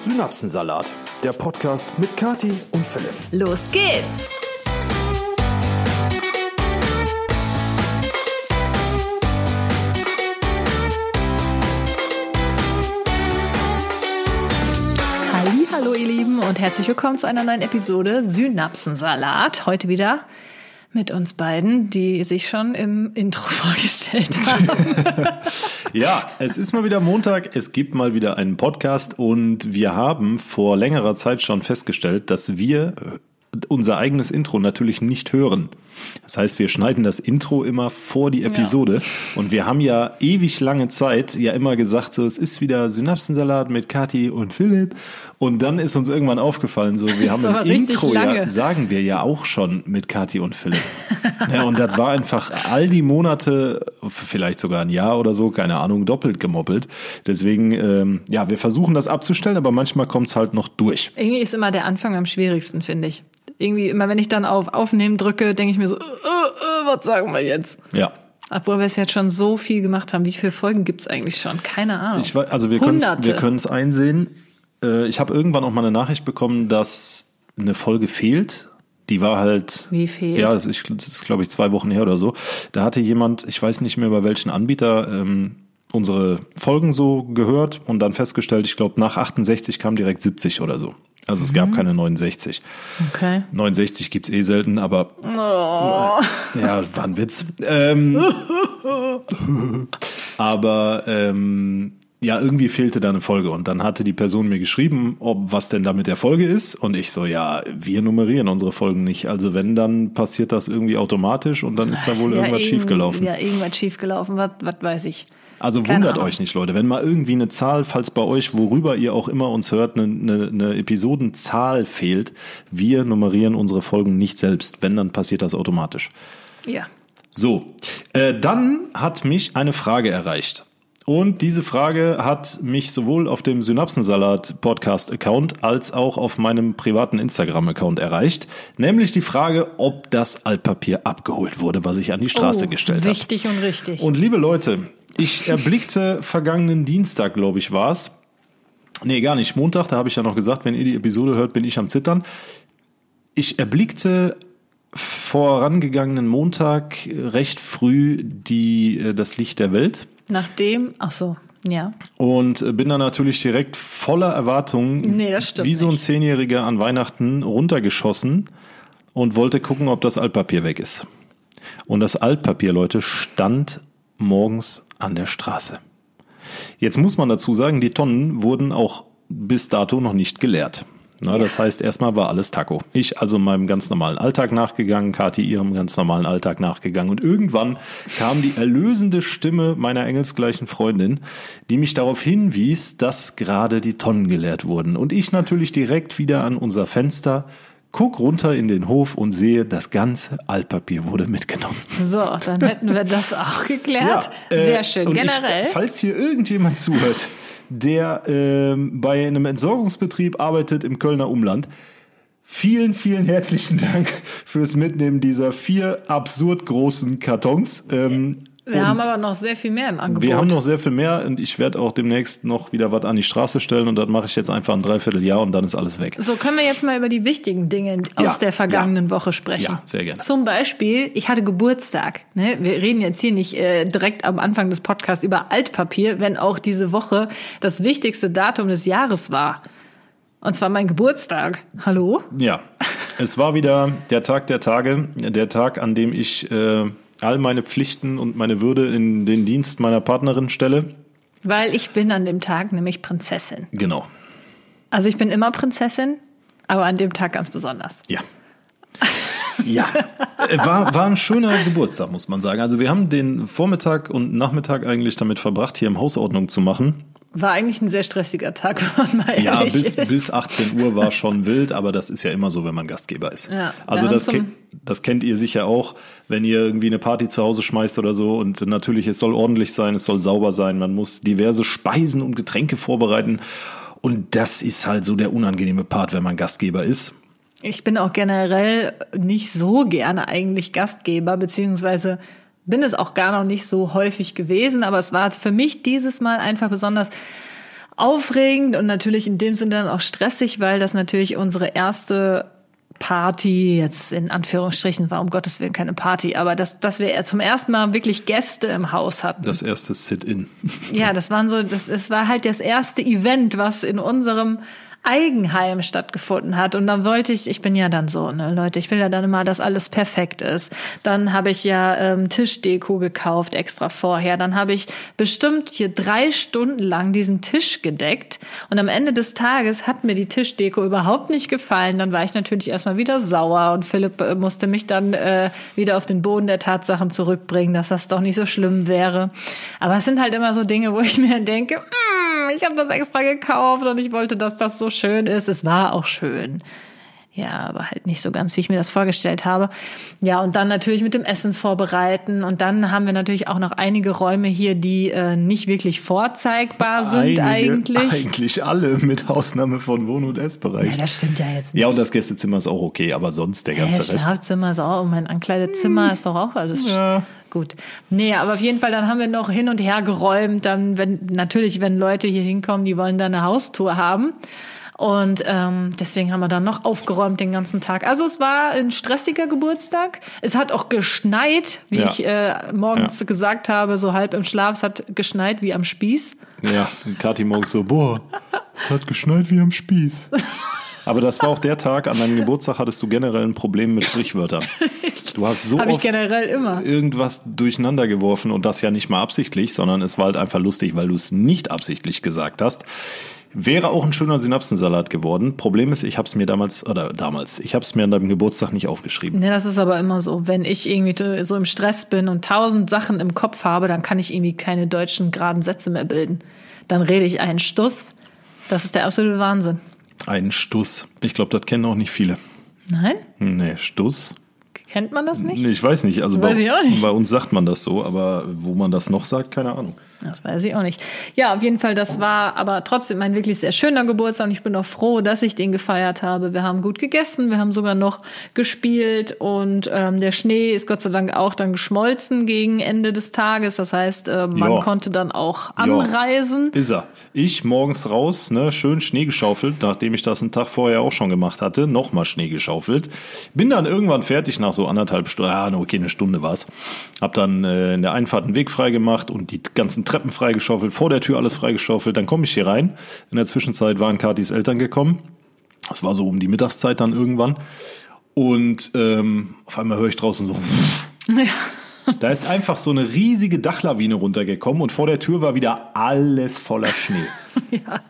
Synapsensalat, der Podcast mit Kati und Philipp. Los geht's! Hallo ihr Lieben und herzlich willkommen zu einer neuen Episode Synapsensalat. Heute wieder mit uns beiden, die sich schon im Intro vorgestellt haben. ja, es ist mal wieder Montag, es gibt mal wieder einen Podcast und wir haben vor längerer Zeit schon festgestellt, dass wir unser eigenes Intro natürlich nicht hören. Das heißt, wir schneiden das Intro immer vor die Episode. Ja. Und wir haben ja ewig lange Zeit ja immer gesagt, so es ist wieder Synapsensalat mit Kati und Philipp. Und dann ist uns irgendwann aufgefallen, so wir haben im Intro ja, sagen wir ja auch schon mit Kati und Philipp. ja, und das war einfach all die Monate, vielleicht sogar ein Jahr oder so, keine Ahnung, doppelt gemoppelt. Deswegen, ähm, ja, wir versuchen das abzustellen, aber manchmal kommt es halt noch durch. Irgendwie ist immer der Anfang am schwierigsten, finde ich irgendwie immer, wenn ich dann auf Aufnehmen drücke, denke ich mir so, äh, äh, was sagen wir jetzt? Ja. Obwohl wir es jetzt schon so viel gemacht haben. Wie viele Folgen gibt es eigentlich schon? Keine Ahnung. Ich, also wir können es einsehen. Äh, ich habe irgendwann auch mal eine Nachricht bekommen, dass eine Folge fehlt. Die war halt. Wie fehlt? Ja, das ist, das ist glaube ich, zwei Wochen her oder so. Da hatte jemand, ich weiß nicht mehr bei welchen Anbieter, ähm, unsere Folgen so gehört und dann festgestellt, ich glaube, nach 68 kam direkt 70 oder so. Also es mhm. gab keine 69. Okay. 69 gibt's eh selten, aber oh. ja, war ein Witz. Ähm, aber ähm, ja, irgendwie fehlte da eine Folge und dann hatte die Person mir geschrieben, ob was denn da mit der Folge ist und ich so, ja, wir nummerieren unsere Folgen nicht. Also wenn, dann passiert das irgendwie automatisch und dann ist da wohl ja, irgendwas schiefgelaufen. Ja, irgendwas schiefgelaufen, was, was weiß ich. Also Keine wundert Ahnung. euch nicht, Leute. Wenn mal irgendwie eine Zahl, falls bei euch, worüber ihr auch immer uns hört, eine, eine, eine Episodenzahl fehlt, wir nummerieren unsere Folgen nicht selbst. Wenn, dann passiert das automatisch. Ja. So, äh, dann hat mich eine Frage erreicht. Und diese Frage hat mich sowohl auf dem Synapsensalat Podcast Account als auch auf meinem privaten Instagram Account erreicht. Nämlich die Frage, ob das Altpapier abgeholt wurde, was ich an die Straße oh, gestellt habe. Richtig und richtig. Und liebe Leute, ich erblickte vergangenen Dienstag, glaube ich, war es. Nee, gar nicht. Montag, da habe ich ja noch gesagt, wenn ihr die Episode hört, bin ich am Zittern. Ich erblickte vorangegangenen Montag recht früh die, äh, das Licht der Welt. Nachdem, ach so, ja. Und bin dann natürlich direkt voller Erwartungen, nee, wie so ein Zehnjähriger an Weihnachten, runtergeschossen und wollte gucken, ob das Altpapier weg ist. Und das Altpapier, Leute, stand morgens an der Straße. Jetzt muss man dazu sagen, die Tonnen wurden auch bis dato noch nicht geleert. Na, ja. Das heißt, erstmal war alles Taco. Ich also meinem ganz normalen Alltag nachgegangen, Kathi ihrem ganz normalen Alltag nachgegangen. Und irgendwann kam die erlösende Stimme meiner engelsgleichen Freundin, die mich darauf hinwies, dass gerade die Tonnen geleert wurden. Und ich natürlich direkt wieder an unser Fenster guck runter in den Hof und sehe, das ganze Altpapier wurde mitgenommen. So, dann hätten wir das auch geklärt. Ja, äh, Sehr schön. Generell. Ich, falls hier irgendjemand zuhört, der äh, bei einem Entsorgungsbetrieb arbeitet im Kölner Umland, Vielen, vielen herzlichen Dank fürs Mitnehmen dieser vier absurd großen Kartons. Ähm, wir und haben aber noch sehr viel mehr im Angebot. Wir haben noch sehr viel mehr und ich werde auch demnächst noch wieder was an die Straße stellen und das mache ich jetzt einfach ein Dreivierteljahr und dann ist alles weg. So können wir jetzt mal über die wichtigen Dinge aus ja, der vergangenen ja. Woche sprechen. Ja, sehr gerne. Zum Beispiel, ich hatte Geburtstag. Ne? Wir reden jetzt hier nicht äh, direkt am Anfang des Podcasts über Altpapier, wenn auch diese Woche das wichtigste Datum des Jahres war. Und zwar mein Geburtstag. Hallo? Ja, es war wieder der Tag der Tage, der Tag, an dem ich äh, all meine Pflichten und meine Würde in den Dienst meiner Partnerin stelle. Weil ich bin an dem Tag nämlich Prinzessin. Genau. Also ich bin immer Prinzessin, aber an dem Tag ganz besonders. Ja. Ja, äh, war, war ein schöner Geburtstag, muss man sagen. Also wir haben den Vormittag und Nachmittag eigentlich damit verbracht, hier im Hausordnung zu machen. War eigentlich ein sehr stressiger Tag, wenn man mal Ja, bis, ist. bis 18 Uhr war schon wild, aber das ist ja immer so, wenn man Gastgeber ist. Ja, also das, das kennt ihr sicher auch, wenn ihr irgendwie eine Party zu Hause schmeißt oder so und natürlich, es soll ordentlich sein, es soll sauber sein, man muss diverse Speisen und Getränke vorbereiten und das ist halt so der unangenehme Part, wenn man Gastgeber ist. Ich bin auch generell nicht so gerne eigentlich Gastgeber, beziehungsweise bin es auch gar noch nicht so häufig gewesen, aber es war für mich dieses Mal einfach besonders aufregend und natürlich in dem Sinne dann auch stressig, weil das natürlich unsere erste Party jetzt in Anführungsstrichen war, um Gottes Willen keine Party, aber dass, dass wir zum ersten Mal wirklich Gäste im Haus hatten. Das erste Sit-in. Ja, das waren so, das, es war halt das erste Event, was in unserem Eigenheim stattgefunden hat. Und dann wollte ich, ich bin ja dann so, ne, Leute, ich will ja dann immer, dass alles perfekt ist. Dann habe ich ja ähm, Tischdeko gekauft extra vorher. Dann habe ich bestimmt hier drei Stunden lang diesen Tisch gedeckt. Und am Ende des Tages hat mir die Tischdeko überhaupt nicht gefallen. Dann war ich natürlich erstmal wieder sauer und Philipp äh, musste mich dann äh, wieder auf den Boden der Tatsachen zurückbringen, dass das doch nicht so schlimm wäre. Aber es sind halt immer so Dinge, wo ich mir denke, mm, ich habe das extra gekauft und ich wollte, dass das so schön ist. Es war auch schön. Ja, aber halt nicht so ganz, wie ich mir das vorgestellt habe. Ja, und dann natürlich mit dem Essen vorbereiten. Und dann haben wir natürlich auch noch einige Räume hier, die äh, nicht wirklich vorzeigbar sind Einige, eigentlich. Eigentlich alle, mit Ausnahme von Wohn- und Essbereich. Ja, das stimmt ja jetzt nicht. Ja, und das Gästezimmer ist auch okay, aber sonst der ganze Rest. Schlafzimmer ist auch, und mein Ankleidezimmer ist doch auch alles Ja. Gut. Nee, aber auf jeden Fall, dann haben wir noch hin und her geräumt. Dann, wenn, natürlich, wenn Leute hier hinkommen, die wollen da eine Haustour haben. Und ähm, deswegen haben wir dann noch aufgeräumt den ganzen Tag. Also es war ein stressiger Geburtstag. Es hat auch geschneit, wie Ja. ich äh, morgens gesagt habe, so halb im Schlaf. Es hat geschneit wie am Spieß. Ja, und Kathi morgens so, boah, es hat geschneit wie am Spieß. Aber das war auch der Tag, an deinem Geburtstag hattest du generell ein Problem mit Sprichwörtern. Du hast so oft generell immer. irgendwas durcheinander geworfen und das ja nicht mal absichtlich, sondern es war halt einfach lustig, weil du es nicht absichtlich gesagt hast. Wäre auch ein schöner Synapsensalat geworden. Problem ist, ich habe es mir damals, oder damals, ich habe es mir an deinem Geburtstag nicht aufgeschrieben. Ja, das ist aber immer so. Wenn ich irgendwie so im Stress bin und tausend Sachen im Kopf habe, dann kann ich irgendwie keine deutschen geraden Sätze mehr bilden. Dann rede ich einen Stuss. Das ist der absolute Wahnsinn. Ein Stuss. Ich glaube, das kennen auch nicht viele. Nein? Nee, Stuss. Kennt man das nicht? Nee, ich weiß nicht. Also Weiß bei, ich auch nicht. bei uns sagt man das so, aber wo man das noch sagt, keine Ahnung. Das weiß ich auch nicht. Ja, auf jeden Fall, das war aber trotzdem ein wirklich sehr schöner Geburtstag und ich bin auch froh, dass ich den gefeiert habe. Wir haben gut gegessen, wir haben sogar noch gespielt und ähm, der Schnee ist Gott sei Dank auch dann geschmolzen gegen Ende des Tages. Das heißt, äh, man Ja. konnte dann auch anreisen. Ist er. Ich morgens raus, ne, schön Schnee geschaufelt, nachdem ich das einen Tag vorher auch schon gemacht hatte, nochmal Schnee geschaufelt. Bin dann irgendwann fertig nach so anderthalb Stunden, ah, okay, eine Stunde war's. Hab dann äh, in der Einfahrt einen Weg freigemacht und die ganzen Treppen freigeschaufelt, vor der Tür alles freigeschaufelt. Dann komme ich hier rein. In der Zwischenzeit waren Katis Eltern gekommen. Das war so um die Mittagszeit dann irgendwann. Und ähm, auf einmal höre ich draußen so. Da ist einfach so eine riesige Dachlawine runtergekommen und vor der Tür war wieder alles voller Schnee. ja.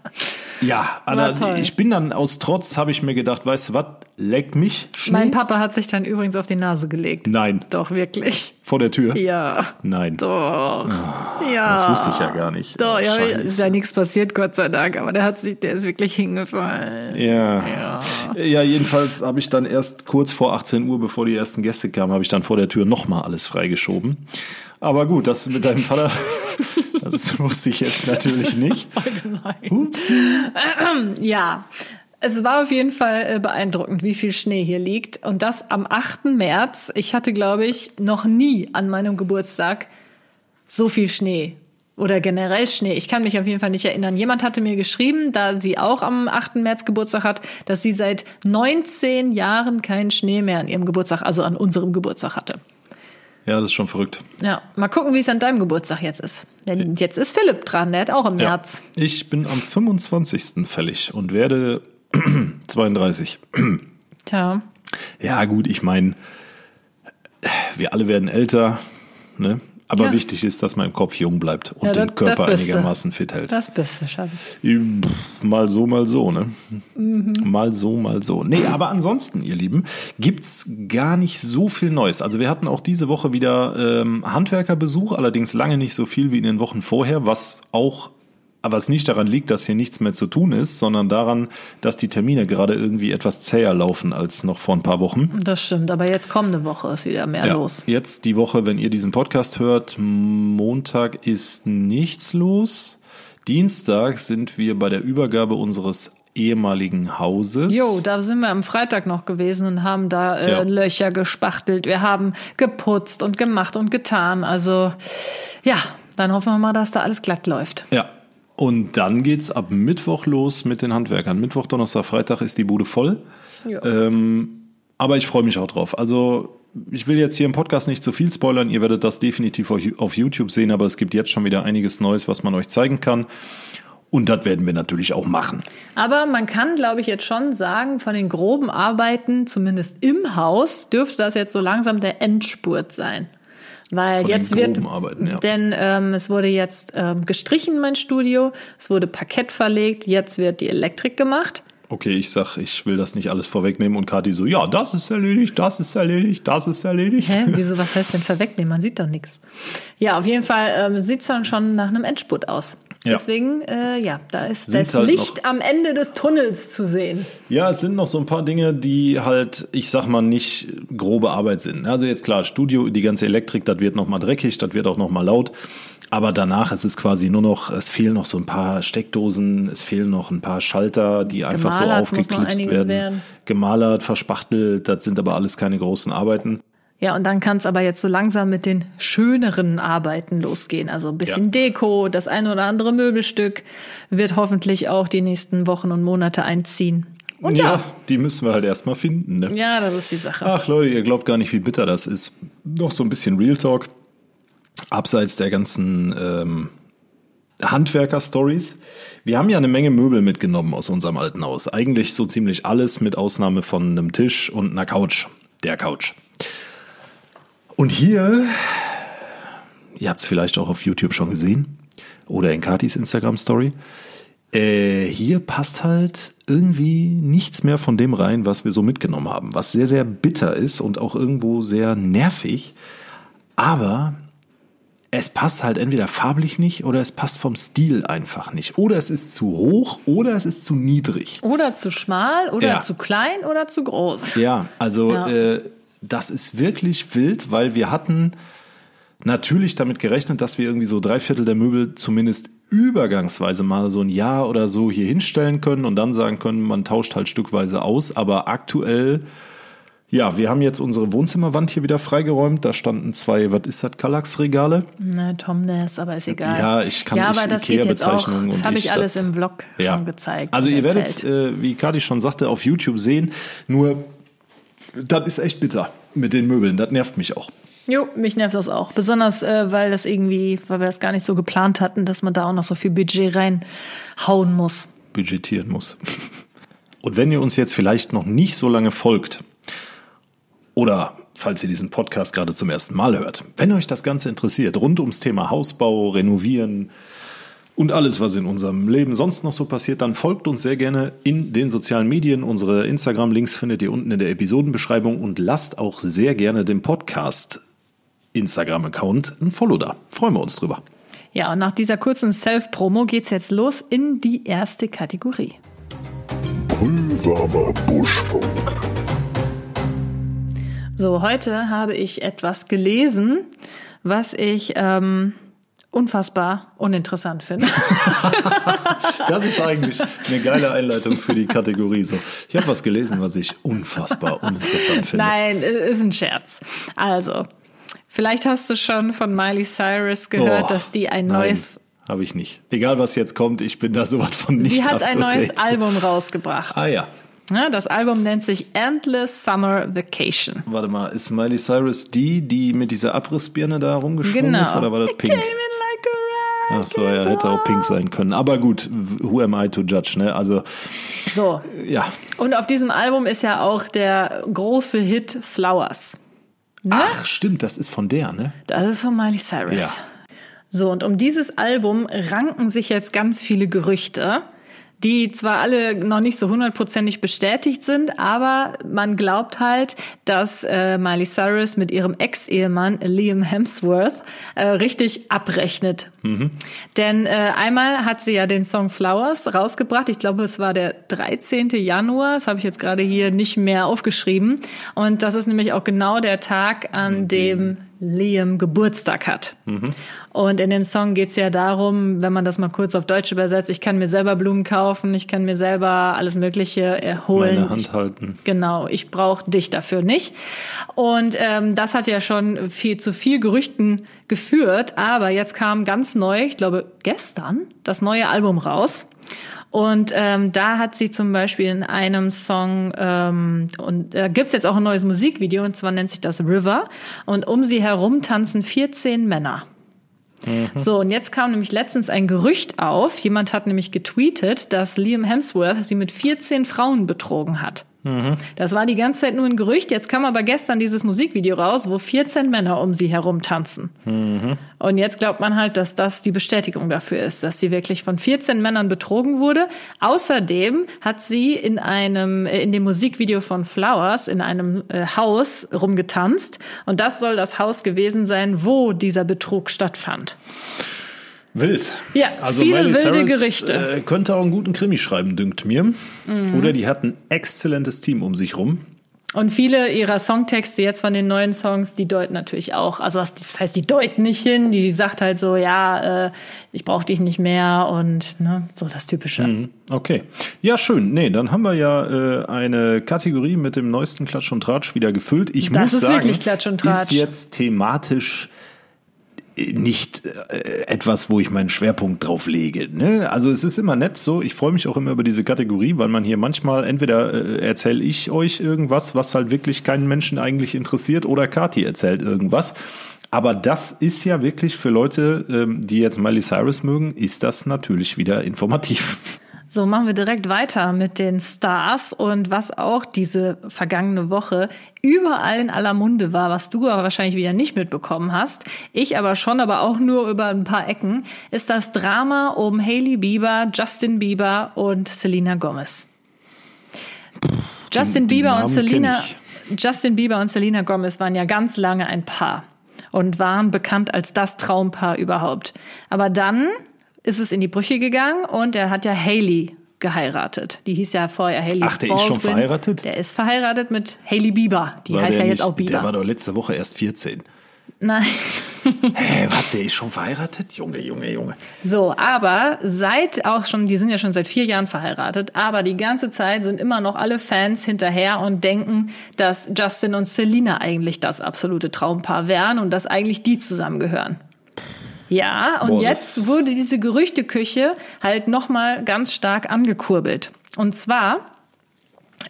Ja, Anna, toll. ich bin dann aus Trotz, habe ich mir gedacht, weißt du was, leck mich Schnee. Mein Papa hat sich dann übrigens auf die Nase gelegt. Nein, Doch, wirklich. vor der Tür? Ja. Nein, Doch. ja. das wusste ich ja gar nicht. Doch, Oh, ja, ist ja nichts passiert, Gott sei Dank, aber der hat sich, der ist wirklich hingefallen. Ja. Ja. Ja, jedenfalls habe ich dann erst kurz vor 18 Uhr, bevor die ersten Gäste kamen, habe ich dann vor der Tür nochmal alles freigeschoben. Aber gut, das mit deinem Vater, das wusste ich jetzt natürlich nicht. Ups. Ja. Es war auf jeden Fall äh, beeindruckend, wie viel Schnee hier liegt. Und das am 8. März. Ich hatte, glaube ich, noch nie an meinem Geburtstag so viel Schnee. Oder generell Schnee. Ich kann mich auf jeden Fall nicht erinnern. Jemand hatte mir geschrieben, da sie auch am 8. März Geburtstag hat, dass sie seit 19 Jahren keinen Schnee mehr an ihrem Geburtstag, also an unserem Geburtstag hatte. Ja, das ist schon verrückt. Ja, mal gucken, wie es an deinem Geburtstag jetzt ist. Denn jetzt ist Philipp dran, der hat auch im Ja. März. Ich bin am 25. fällig und werde 32. Tja. Ja, gut, ich meine, wir alle werden älter, ne? Aber Ja. wichtig ist, dass man im Kopf jung bleibt und Ja, den Körper einigermaßen fit hält. Das bist du, Schatz. Mal so, mal so, ne? Mhm. Mal so, mal so. Nee, aber ansonsten, ihr Lieben, gibt's gar nicht so viel Neues. Also wir hatten auch diese Woche wieder ähm, Handwerkerbesuch, allerdings lange nicht so viel wie in den Wochen vorher, was auch aber es nicht daran liegt, dass hier nichts mehr zu tun ist, sondern daran, dass die Termine gerade irgendwie etwas zäher laufen als noch vor ein paar Wochen. Das stimmt, aber jetzt kommende Woche ist wieder mehr Ja, los. Jetzt die Woche, wenn ihr diesen Podcast hört, Montag ist nichts los. Dienstag sind wir bei der Übergabe unseres ehemaligen Hauses. Jo, da sind wir am Freitag noch gewesen und haben da äh, Ja. Löcher gespachtelt. Wir haben geputzt und gemacht und getan. Also ja, dann hoffen wir mal, dass da alles glatt läuft. Ja. Und dann geht's ab Mittwoch los mit den Handwerkern. Mittwoch, Donnerstag, Freitag ist die Bude voll. Ja. Ähm, aber ich freue mich auch drauf. Also ich will jetzt hier im Podcast nicht zu viel spoilern. Ihr werdet das definitiv auf auf YouTube sehen, aber es gibt jetzt schon wieder einiges Neues, was man euch zeigen kann. Und das werden wir natürlich auch machen. Aber man kann, glaube ich, jetzt schon sagen, von den groben Arbeiten, zumindest im Haus, dürfte das jetzt so langsam der Endspurt sein. Weil Von jetzt wird, Arbeiten, ja. denn ähm, es wurde jetzt ähm, gestrichen, mein Studio, es wurde Parkett verlegt, jetzt wird die Elektrik gemacht. Okay, ich sag, ich will das nicht alles vorwegnehmen und Kathi so, ja, das ist erledigt, das ist erledigt, das ist erledigt. Hä, wieso, was heißt denn verwegnehmen? Man sieht doch nichts. Ja, auf jeden Fall ähm, sieht es dann schon nach einem Endspurt aus. Ja. Deswegen, äh, ja, da ist Sind das halt Licht am Ende des Tunnels zu sehen. Ja, es sind noch so ein paar Dinge, die halt, ich sag mal, nicht grobe Arbeit sind. Also jetzt klar, Studio, die ganze Elektrik, das wird noch mal dreckig, das wird auch noch mal laut. Aber danach ist es quasi nur noch, es fehlen noch so ein paar Steckdosen, es fehlen noch ein paar Schalter, die einfach so Gemalert noch aufgeklipst werden. werden. Gemalert, verspachtelt, das sind aber alles keine großen Arbeiten. Ja, und dann kann es aber jetzt so langsam mit den schöneren Arbeiten losgehen. Also ein bisschen Ja. Deko, das eine oder andere Möbelstück wird hoffentlich auch die nächsten Wochen und Monate einziehen. Und ja, die müssen wir halt erstmal finden. Ne? ja, das ist die Sache. Ach Leute, ihr glaubt gar nicht, wie bitter das ist. Noch so ein bisschen Real Talk. Abseits der ganzen ähm, Handwerker-Stories. Wir haben ja eine Menge Möbel mitgenommen aus unserem alten Haus. Eigentlich so ziemlich alles, mit Ausnahme von einem Tisch und einer Couch. Der Couch. Und hier, ihr habt es vielleicht auch auf YouTube schon gesehen oder in Katis Instagram-Story. Äh, hier passt halt irgendwie nichts mehr von dem rein, was wir so mitgenommen haben. Was sehr, sehr bitter ist und auch irgendwo sehr nervig. Aber es passt halt entweder farblich nicht oder es passt vom Stil einfach nicht. Oder es ist zu hoch oder es ist zu niedrig. Oder zu schmal oder Ja. zu klein oder zu groß. Ja, also Ja. Äh, das ist wirklich wild, weil wir hatten natürlich damit gerechnet, dass wir irgendwie so drei Viertel der Möbel zumindest übergangsweise mal so ein Jahr oder so hier hinstellen können und dann sagen können, man tauscht halt stückweise aus. Aber aktuell, ja, wir haben jetzt unsere Wohnzimmerwand hier wieder freigeräumt. Da standen zwei, was ist das, Kallax-Regale? Ne, Tom Ness, aber ist egal. Ja, ich kann Ja, aber das geht jetzt auch. Das habe ich, alles das- im Vlog schon gezeigt. Also ihr werdet, äh, wie Kati schon sagte, auf YouTube sehen. Nur, das ist echt bitter mit den Möbeln. Das nervt mich auch. Jo, mich nervt das auch. Besonders, äh, weil das irgendwie, weil wir das gar nicht so geplant hatten, dass man da auch noch so viel Budget reinhauen muss. budgetieren muss. Und wenn ihr uns jetzt vielleicht noch nicht so lange folgt oder falls ihr diesen Podcast gerade zum ersten Mal hört, wenn euch das Ganze interessiert, rund ums Thema Hausbau, Renovieren und alles, was in unserem Leben sonst noch so passiert, dann folgt uns sehr gerne in den sozialen Medien. Unsere Instagram-Links findet ihr unten in der Episodenbeschreibung und lasst auch sehr gerne dem Podcast Instagram-Account ein Follow da. Freuen wir uns drüber. Ja, und nach dieser kurzen Self-Promo geht's jetzt los in die erste Kategorie. Pulsamer Buschfunk. So, heute habe ich etwas gelesen, was ich ähm, unfassbar uninteressant finde. Das ist eigentlich eine geile Einleitung für die Kategorie. So, ich habe was gelesen, was ich unfassbar uninteressant finde. Nein, ist ein Scherz. Also, vielleicht hast du schon von Miley Cyrus gehört, Oh, dass die ein nein, neues, Habe ich nicht. Egal was jetzt kommt, ich bin da sowas von nicht sie hat ein neues. Album rausgebracht. Ah ja. Ja, das Album nennt sich Endless Summer Vacation. Warte mal, ist Miley Cyrus die, die mit dieser Abrissbirne da rumgeschwungen Genau. ist oder war das pink? Ach so, ja, hätte auch pink sein können. Aber gut, who am I to judge, ne? Also, So, ja. und auf diesem Album ist ja auch der große Hit Flowers. Ach, stimmt, das ist von der, ne? Das ist von Miley Cyrus. Ja. So, und um dieses Album ranken sich jetzt ganz viele Gerüchte, die zwar alle noch nicht so hundertprozentig bestätigt sind, aber man glaubt halt, dass äh, Miley Cyrus mit ihrem Ex-Ehemann Liam Hemsworth äh, richtig abrechnet. Denn äh, einmal hat sie ja den Song Flowers rausgebracht. Ich glaube, es war der 13. Januar. Das habe ich jetzt gerade hier nicht mehr aufgeschrieben. Und das ist nämlich auch genau der Tag, an dem Liam Geburtstag hat. Und in dem Song geht's ja darum, wenn man das mal kurz auf Deutsch übersetzt, ich kann mir selber Blumen kaufen, ich kann mir selber alles Mögliche erholen. Meine Hand ich, halten. Genau, ich brauche dich dafür nicht. Und ähm, das hat ja schon viel zu viel Gerüchten geführt, aber jetzt kam ganz neu, ich glaube gestern, das neue Album raus. Und ähm, da hat sie zum Beispiel in einem Song, ähm, und da gibt's jetzt auch ein neues Musikvideo, und zwar nennt sich das River. Und um sie herum tanzen 14 Männer. So, und jetzt kam nämlich letztens ein Gerücht auf. Jemand hat nämlich getweetet, dass Liam Hemsworth sie mit 14 Frauen betrogen hat. Das war die ganze Zeit nur ein Gerücht. Jetzt kam aber gestern dieses Musikvideo raus, wo 14 Männer um sie herum tanzen. Und jetzt glaubt man halt, dass das die Bestätigung dafür ist, dass sie wirklich von 14 Männern betrogen wurde. Außerdem hat sie in einem, äh, in dem Musikvideo von Flowers in einem äh, Haus rumgetanzt. Und das soll das Haus gewesen sein, wo dieser Betrug stattfand. Wild. Ja, viele wilde Gerichte. Mhm. Äh, könnte auch einen guten Krimi schreiben, dünkt mir. Oder die hat ein exzellentes Team um sich rum. Und viele ihrer Songtexte jetzt von den neuen Songs, die deuten natürlich auch, also was- das heißt, die deuten nicht hin, die sagt halt so, ja, äh, ich brauche dich nicht mehr und ne, so das Typische. Mhm. Okay. Ja, schön. Nee, dann haben wir ja äh, eine Kategorie mit dem neuesten Klatsch und Tratsch wieder gefüllt. Ich Das muss ist sagen, wirklich Klatsch und Tratsch. ist jetzt thematisch nicht äh, etwas, wo ich meinen Schwerpunkt drauf lege. Ne? Also es ist immer nett so. Ich freue mich auch immer über diese Kategorie, weil man hier manchmal entweder äh, erzähle ich euch irgendwas, was halt wirklich keinen Menschen eigentlich interessiert, oder Kati erzählt irgendwas. Aber das ist ja wirklich für Leute, ähm, die jetzt Miley Cyrus mögen, ist das natürlich wieder informativ. So machen wir direkt weiter mit den Stars und was auch diese vergangene Woche überall in aller Munde war, was du aber wahrscheinlich wieder nicht mitbekommen hast, ich aber schon, aber auch nur über ein paar Ecken, ist das Drama um Hailey Bieber, Justin Bieber und Selena Gomez. Justin Bieber und Selena, Justin Bieber und Selena Gomez waren ja ganz lange ein Paar und waren bekannt als das Traumpaar überhaupt. Aber dann ist es in die Brüche gegangen und er hat ja Hailey geheiratet. Die hieß ja vorher Hailey Ach, der ist schon Baldwin. verheiratet? Der ist verheiratet mit Hailey Bieber. Die War heißt der ja jetzt nicht- auch Bieber. Der war doch letzte Woche erst 14. Nein. Hä, was, der ist schon verheiratet? Junge, Junge, Junge. So, aber seit auch schon, die sind ja schon seit vier Jahren verheiratet, aber die ganze Zeit sind immer noch alle Fans hinterher und denken, dass Justin und Selena eigentlich das absolute Traumpaar wären und dass eigentlich die zusammengehören. Ja, und Boah, jetzt wurde diese Gerüchteküche halt nochmal ganz stark angekurbelt. Und zwar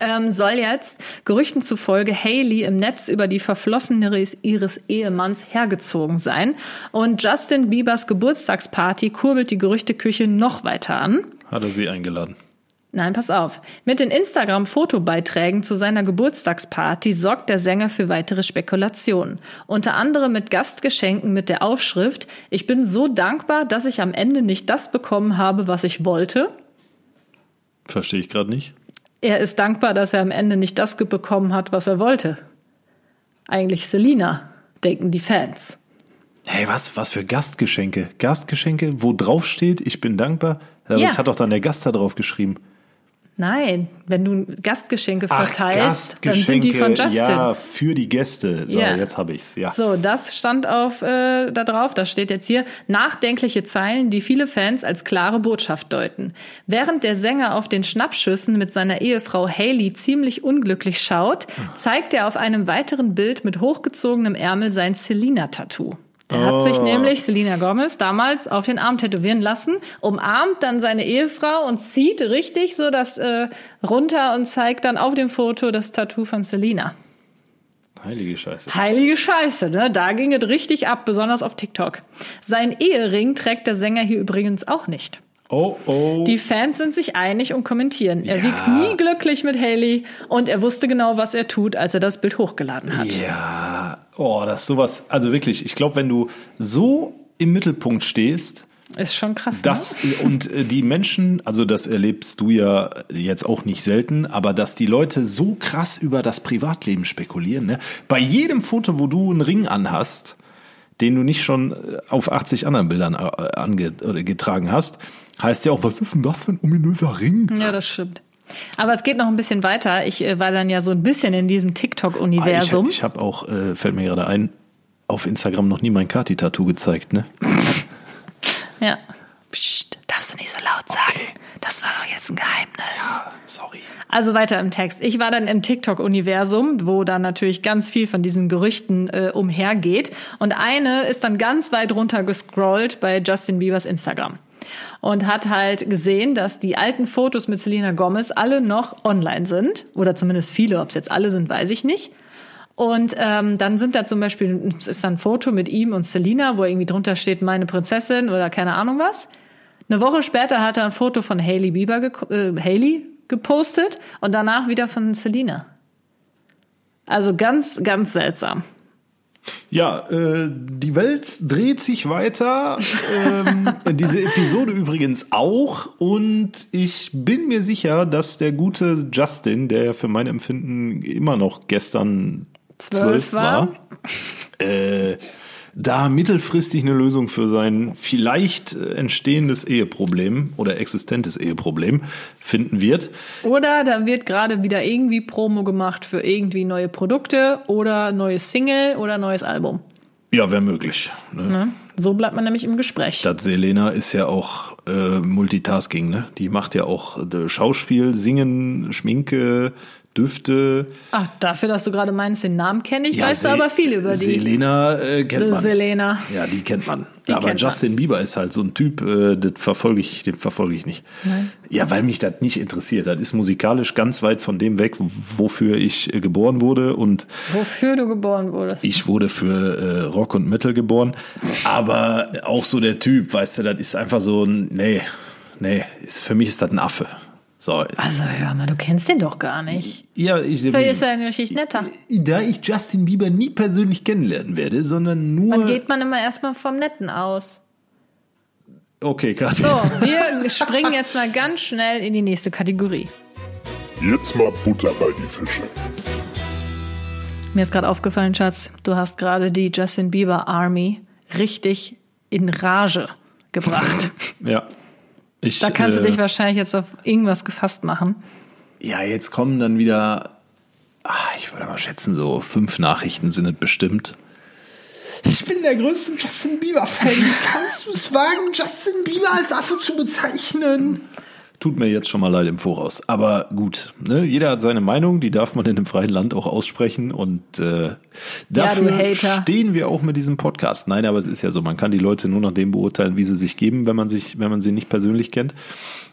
ähm, soll jetzt Gerüchten zufolge Haley im Netz über die Verflossenheit ihres Ehemanns hergezogen sein. Und Justin Biebers Geburtstagsparty kurbelt die Gerüchteküche noch weiter an. Hat er sie eingeladen. Nein, pass auf. Mit den Instagram-Fotobeiträgen zu seiner Geburtstagsparty sorgt der Sänger für weitere Spekulationen. Unter anderem mit Gastgeschenken mit der Aufschrift Ich bin so dankbar, dass ich am Ende nicht das bekommen habe, was ich wollte. Verstehe ich gerade nicht. Er ist dankbar, dass er am Ende nicht das bekommen hat, was er wollte. Eigentlich Selina, denken die Fans. Hey, was, was für Gastgeschenke? Gastgeschenke, wo drauf steht, ich bin dankbar. Ja, Ja. Das hat doch dann der Gast da drauf geschrieben. Nein, wenn du Gastgeschenke verteilst, dann sind die von Justin. Ja, für die Gäste. So, Ja. jetzt habe ich's. Ja. So, das stand auf äh, da drauf, das steht jetzt hier. Nachdenkliche Zeilen, die viele Fans als klare Botschaft deuten. Während der Sänger auf den Schnappschüssen mit seiner Ehefrau Haley ziemlich unglücklich schaut, zeigt er auf einem weiteren Bild mit hochgezogenem Ärmel sein Selina-Tattoo. Der hat sich Oh. nämlich, Selena Gomez, damals auf den Arm tätowieren lassen, umarmt dann seine Ehefrau und zieht richtig so das äh, runter und zeigt dann auf dem Foto das Tattoo von Selena. Heilige Scheiße. Heilige Scheiße, ne? Da ging es richtig ab, besonders auf TikTok. Sein Ehering trägt der Sänger hier übrigens auch nicht. Oh, oh. Die Fans sind sich einig und kommentieren. Er Ja. wirkt nie glücklich mit Haley und er wusste genau, was er tut, als er das Bild hochgeladen hat. ja, oh, das ist sowas. Also wirklich, ich glaube, wenn du so im Mittelpunkt stehst, Ist schon krass. Das und äh, die Menschen, also das erlebst du ja jetzt auch nicht selten, aber dass die Leute so krass über das Privatleben spekulieren. Ne? Bei jedem Foto, wo du einen Ring anhast, den du nicht schon äh, auf 80 anderen Bildern äh, getragen hast, heißt ja auch, was ist denn das für ein ominöser Ring? Ja, das stimmt. Aber es geht noch ein bisschen weiter. Ich äh, war dann ja so ein bisschen in diesem Ah, TikTok-Universum. Ich, ich habe auch, äh, fällt mir gerade ein, auf Instagram noch nie mein Kati-Tattoo gezeigt, ne? Ja. Psst, darfst du nicht so laut sagen. Das war doch jetzt ein Geheimnis. Sorry. Also weiter im Text. Ich war dann im TikTok-Universum, wo dann natürlich ganz viel von diesen Gerüchten äh, umhergeht. Und eine ist dann ganz weit runter gescrollt bei Justin Biebers Instagram. Und hat halt gesehen, dass die alten Fotos mit Selena Gomez alle noch online sind. Oder zumindest viele. Ob es jetzt alle sind, weiß ich nicht. Und ähm, dann sind da zum Beispiel, ist dann ein Foto mit ihm und Selena, wo irgendwie drunter steht, meine Prinzessin oder keine Ahnung was. Eine Woche später hat er ein Foto von Hailey Bieber geko- äh, Hailey gepostet und danach wieder von Selena. Also ganz, ganz seltsam. Ja, äh, die Welt dreht sich weiter. ähm, diese Episode übrigens auch. Und ich bin mir sicher, dass der gute Justin, der für mein Empfinden immer noch gestern Zwölf zwölf war, äh, da mittelfristig eine Lösung für sein vielleicht äh, entstehendes Eheproblem oder existentes Eheproblem finden wird. Oder da wird gerade wieder irgendwie Promo gemacht für irgendwie neue Produkte oder neues Single oder neues Album. Ja, wäre möglich. Ne? Ne? So bleibt man nämlich im Gespräch. Das Selena ist ja auch äh, Multitasking, ne? Die macht ja auch äh, Schauspiel, Singen, Schminke, Düfte. Ach, dafür, dass du gerade meinst, den Namen kenne ich, Ja, weißt du Se- aber viel über die. Selena äh, kennt man. Selena. Ja, die kennt man. Die aber kennt man. Justin Bieber ist halt so ein Typ, äh, das verfolge ich, den verfolge ich nicht. Nein. Ja, weil mich das nicht interessiert. Das ist musikalisch ganz weit von dem weg, wofür ich äh, geboren wurde und Wofür du geboren wurdest. ich wurde für äh, Rock und Metal geboren. Aber auch so der Typ, weißt du, das ist einfach so ein, nee, nee, ist, für mich ist das ein Affe. So, Also hör mal, du kennst den doch gar nicht. ja, ich, Vielleicht ist er ein richtig netter. da ich Justin Bieber nie persönlich kennenlernen werde, sondern nur. Dann geht man immer erstmal vom Netten aus. okay, Katja. So, wir springen jetzt mal ganz schnell in die nächste Kategorie. Jetzt mal Butter bei die Fische. Mir ist gerade aufgefallen, Schatz, du hast gerade die Justin Bieber Army richtig in Rage gebracht. Ja. Ich, Da kannst du äh, dich wahrscheinlich jetzt auf irgendwas gefasst machen. Ja, jetzt kommen dann wieder, ah, ich würde mal schätzen, so fünf Nachrichten sind es bestimmt. Ich bin der größte Justin Bieber-Fan. Wie kannst du es wagen, Justin Bieber als Affe zu bezeichnen? Tut mir jetzt schon mal leid im Voraus. Aber gut, ne? jeder hat seine Meinung, die darf man in einem freien Land auch aussprechen. Und äh, dafür Hater. stehen wir auch mit diesem Podcast. Nein, aber es ist ja so, man kann die Leute nur nach dem beurteilen, wie sie sich geben, wenn man sich, wenn man sie nicht persönlich kennt.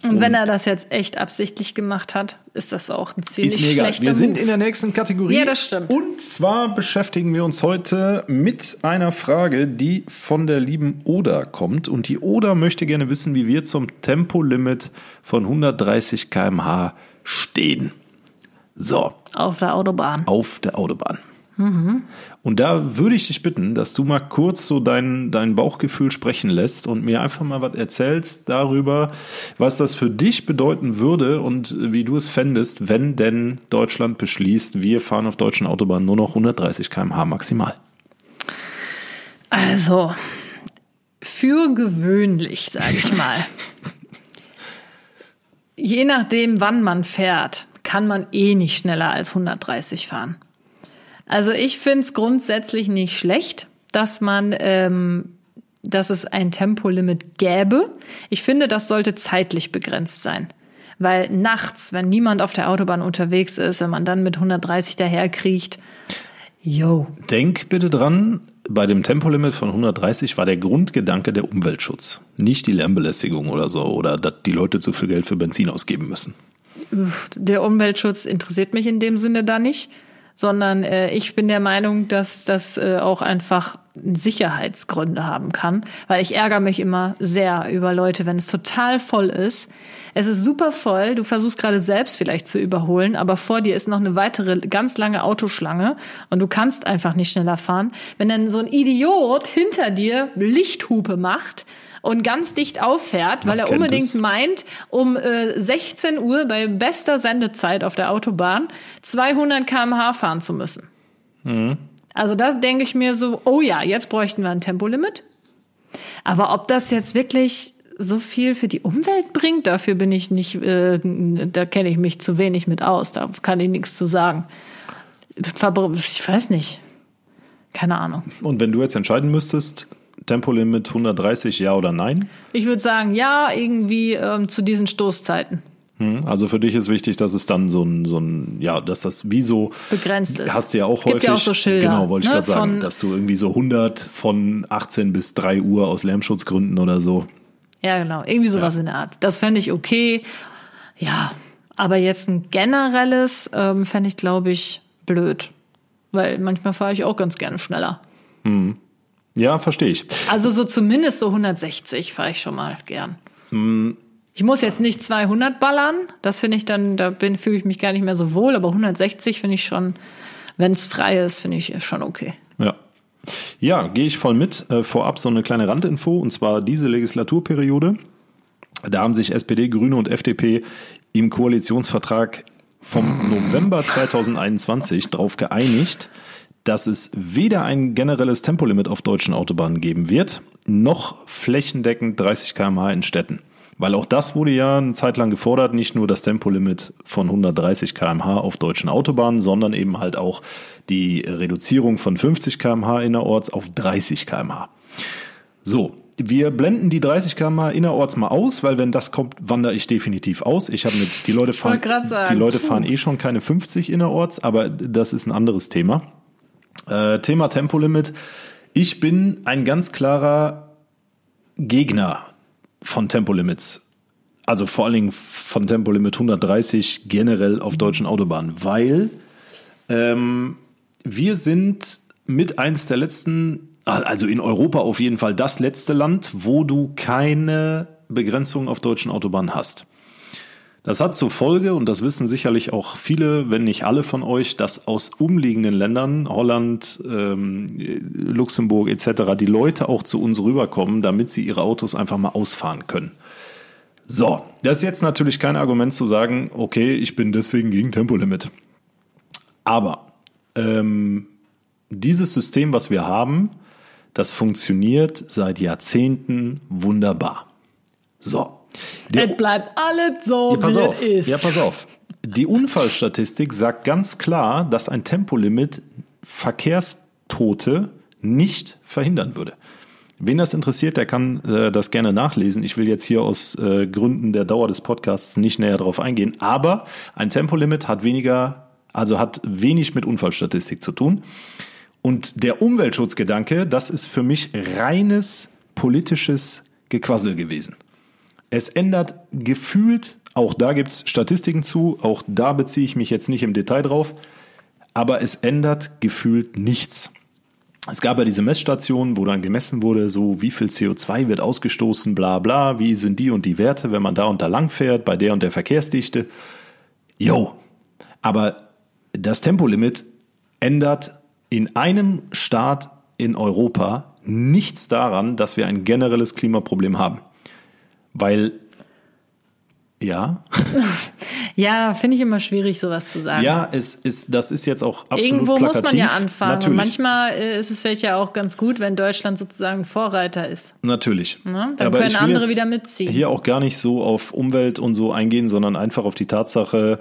Und wenn er das jetzt echt absichtlich gemacht hat, ist das auch ein ziemlich Ist mir egal. schlechter Wir sind Move. in der nächsten Kategorie. Ja, das stimmt. Und zwar beschäftigen wir uns heute mit einer Frage, die von der lieben Oda kommt. Und die Oda möchte gerne wissen, wie wir zum Tempolimit von 130 km/h stehen. So, Auf der Autobahn. auf der Autobahn. Und da würde ich dich bitten, dass du mal kurz so dein, dein Bauchgefühl sprechen lässt und mir einfach mal was erzählst darüber, was das für dich bedeuten würde und wie du es fändest, wenn denn Deutschland beschließt, wir fahren auf deutschen Autobahnen nur noch 130 km/h maximal. Also, für gewöhnlich, sage ich mal. Je nachdem, wann man fährt, kann man eh nicht schneller als 130 fahren. Also ich finde es grundsätzlich nicht schlecht, dass man, ähm, dass es ein Tempolimit gäbe. Ich finde, das sollte zeitlich begrenzt sein. Weil nachts, wenn niemand auf der Autobahn unterwegs ist, wenn man dann mit 130 daherkriecht, yo, Denk bitte dran, bei dem Tempolimit von 130 war der Grundgedanke der Umweltschutz, nicht die Lärmbelästigung oder so oder dass die Leute zu viel Geld für Benzin ausgeben müssen. der Umweltschutz interessiert mich in dem Sinne da nicht, sondern äh, ich bin der Meinung, dass das äh, auch einfach Sicherheitsgründe haben kann, weil ich ärgere mich immer sehr über Leute, wenn es total voll ist. Es ist super voll, du versuchst gerade selbst vielleicht zu überholen, aber vor dir ist noch eine weitere ganz lange Autoschlange und du kannst einfach nicht schneller fahren. Wenn dann so ein Idiot hinter dir Lichthupe macht, und ganz dicht auffährt, weil er unbedingt es. meint, um äh, 16 Uhr bei bester Sendezeit auf der Autobahn 200 km/h fahren zu müssen. Also das denke ich mir so, oh ja, jetzt bräuchten wir ein Tempolimit. Aber ob das jetzt wirklich so viel für die Umwelt bringt, dafür bin ich nicht, äh, da kenne ich mich zu wenig mit aus, da kann ich nichts zu sagen. Ich weiß nicht. keine Ahnung. Und wenn du jetzt entscheiden müsstest, Tempolimit 130, ja oder nein? Ich würde sagen, ja, irgendwie ähm, zu diesen Stoßzeiten Hm, Also für dich ist wichtig, dass es dann so ein, so ein, ja, dass das wie so begrenzt ist. Hast du ja auch es gibt häufig. ja auch so Schilder. Genau, wollte ich ne, gerade sagen, dass du irgendwie so 100 von 18 bis 3 Uhr aus Lärmschutzgründen oder so. Ja, genau. Irgendwie sowas in der Art. Das fände ich okay. Ja, aber jetzt ein generelles ähm, fände ich, glaube ich, blöd. Weil manchmal fahre ich auch ganz gerne schneller. Ja, verstehe ich. Also so zumindest so 160 fahre ich schon mal gern. Hm. Ich muss jetzt nicht 200 ballern. Das finde ich dann, da bin- fühle ich mich gar nicht mehr so wohl. Aber 160 finde ich schon, wenn es frei ist, finde ich schon okay. Ja. Ja, gehe ich voll mit. Äh, vorab so eine kleine Randinfo, und zwar diese Legislaturperiode. Da haben sich SPD, Grüne und FDP im Koalitionsvertrag vom November 2021 darauf geeinigt, dass es weder ein generelles Tempolimit auf deutschen Autobahnen geben wird, noch flächendeckend 30 km/h in Städten. Weil auch das wurde ja eine Zeit lang gefordert, nicht nur das Tempolimit von 130 km/h auf deutschen Autobahnen, sondern eben halt auch die Reduzierung von 50 km/h innerorts auf 30 km/h. So, wir blenden die 30 km/h innerorts mal aus, weil wenn das kommt, wandere ich definitiv aus. Ich habe mit die Leute fahren, die Leute fahren eh schon keine 50 innerorts, aber das ist ein anderes Thema. Äh, Thema Tempolimit. Ich bin ein ganz klarer Gegner von Tempolimits. Also vor allen Dingen von Tempolimit 130 generell auf deutschen Autobahnen, weil ähm, wir sind mit eins der letzten, also in Europa auf jeden Fall das letzte Land, wo du keine Begrenzung auf deutschen Autobahnen hast. Das hat zur Folge, und das wissen sicherlich auch viele, wenn nicht alle von euch, dass aus umliegenden Ländern, Holland, ähm, Luxemburg etc., die Leute auch zu uns rüberkommen, damit sie ihre Autos einfach mal ausfahren können. So, das ist jetzt natürlich kein Argument zu sagen, okay, ich bin deswegen gegen Tempolimit. Aber ähm, dieses System, was wir haben, das funktioniert seit Jahrzehnten wunderbar. So. Es bleibt alles so, ja, pass wie auf. es ist. Ja, pass auf. Die Unfallstatistik sagt ganz klar, dass ein Tempolimit Verkehrstote nicht verhindern würde. Wen das interessiert, der kann äh, das gerne nachlesen. Ich will jetzt hier aus äh, Gründen der Dauer des Podcasts nicht näher darauf eingehen. Aber ein Tempolimit hat weniger, also hat wenig mit Unfallstatistik zu tun. Und der Umweltschutzgedanke, das ist für mich reines politisches Gequassel gewesen. Es ändert gefühlt, auch da gibt es Statistiken zu, auch da beziehe ich mich jetzt nicht im Detail drauf, aber es ändert gefühlt nichts. Es gab ja diese Messstationen, wo dann gemessen wurde, so wie viel CO2 wird ausgestoßen, bla bla, wie sind die und die Werte, wenn man da und da lang fährt, bei der und der Verkehrsdichte. Jo, aber das Tempolimit ändert in einem Staat in Europa nichts daran, dass wir ein generelles Klimaproblem haben. Weil, ja, Ja, finde ich immer schwierig, sowas zu sagen. ja, es ist, das ist jetzt auch absolut Irgendwo plakativ. muss man ja anfangen. Und Natürlich, manchmal äh, ist es vielleicht ja auch ganz gut, wenn Deutschland sozusagen Vorreiter ist. natürlich. Ne? Dann Aber können andere wieder mitziehen. Hier auch gar nicht so auf Umwelt und so eingehen, sondern einfach auf die Tatsache,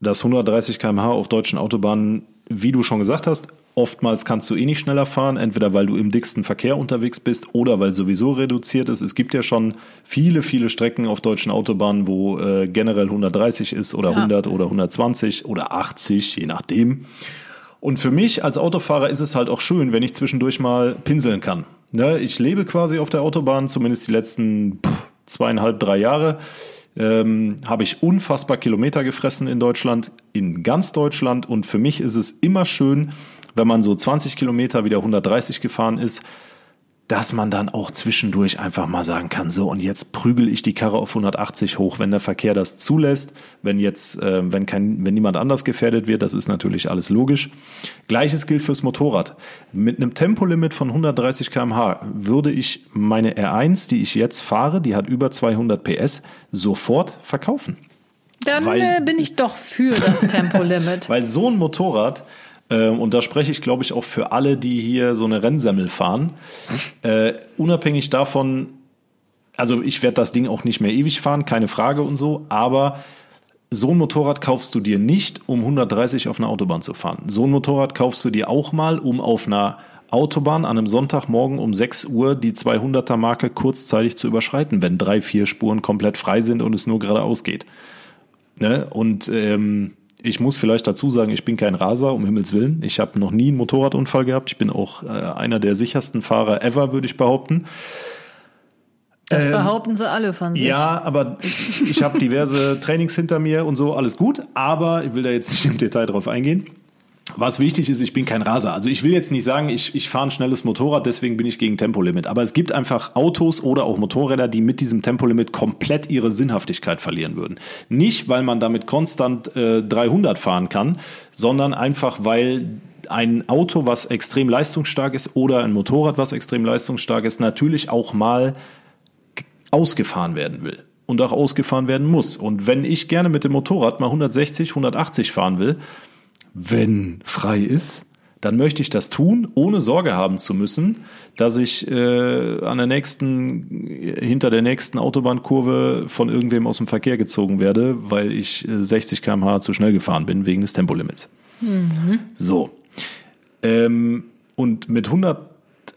dass 130 km/h auf deutschen Autobahnen, wie du schon gesagt hast, oftmals kannst du eh nicht schneller fahren, entweder weil du im dicksten Verkehr unterwegs bist oder weil sowieso reduziert ist. Es gibt ja schon viele, viele Strecken auf deutschen Autobahnen, wo äh, generell 130 ist oder 100 oder 120 oder 80, je nachdem. Und für mich als Autofahrer ist es halt auch schön, wenn ich zwischendurch mal pinseln kann. Ne, ich lebe quasi auf der Autobahn, zumindest die letzten pff, zweieinhalb, drei Jahre. Ähm, habe ich unfassbar Kilometer gefressen in Deutschland, in ganz Deutschland. Und für mich ist es immer schön, wenn man so 20 Kilometer wieder 130 gefahren ist, dass man dann auch zwischendurch einfach mal sagen kann, so und jetzt prügel ich die Karre auf 180 hoch, wenn der Verkehr das zulässt, wenn jetzt, äh, wenn kein, wenn niemand anders gefährdet wird, das ist natürlich alles logisch. Gleiches gilt fürs Motorrad. Mit einem Tempolimit von 130 km/h würde ich meine R1, die ich jetzt fahre, die hat über 200 PS, sofort verkaufen. Dann weil- äh, bin ich doch für das Tempolimit. Weil so ein Motorrad, und da spreche ich, glaube ich, auch für alle, die hier so eine Rennsemmel fahren, äh, unabhängig davon, also ich werde das Ding auch nicht mehr ewig fahren, keine Frage und so, aber so ein Motorrad kaufst du dir nicht, um 130 auf einer Autobahn zu fahren. So ein Motorrad kaufst du dir auch mal, um auf einer Autobahn an einem Sonntagmorgen um 6 Uhr die 200er Marke kurzzeitig zu überschreiten, wenn drei, vier Spuren komplett frei sind und es nur geradeaus geht. Ne? Und ähm, ich muss vielleicht dazu sagen, ich bin kein Raser, um Himmels Willen. Ich habe noch nie einen Motorradunfall gehabt. Ich bin auch äh, einer der sichersten Fahrer ever, würde ich behaupten. Das behaupten sie alle von sich. Ähm, Ja, aber ich habe diverse Trainings hinter mir und so, alles gut. Aber ich will da jetzt nicht im Detail drauf eingehen. Was wichtig ist, ich bin kein Raser. Also ich will jetzt nicht sagen, ich, ich fahre ein schnelles Motorrad, deswegen bin ich gegen Tempolimit. Aber es gibt einfach Autos oder auch Motorräder, die mit diesem Tempolimit komplett ihre Sinnhaftigkeit verlieren würden. Nicht, weil man damit konstant äh, 300 fahren kann, sondern einfach, weil ein Auto, was extrem leistungsstark ist oder ein Motorrad, was extrem leistungsstark ist, natürlich auch mal ausgefahren werden will und auch ausgefahren werden muss. Und wenn ich gerne mit dem Motorrad mal 160, 180 fahren will, wenn frei ist, dann möchte ich das tun, ohne Sorge haben zu müssen, dass ich äh, an der nächsten, hinter der nächsten Autobahnkurve von irgendwem aus dem Verkehr gezogen werde, weil ich äh, 60 km/h zu schnell gefahren bin wegen des Tempolimits. So. Ähm, und mit 100,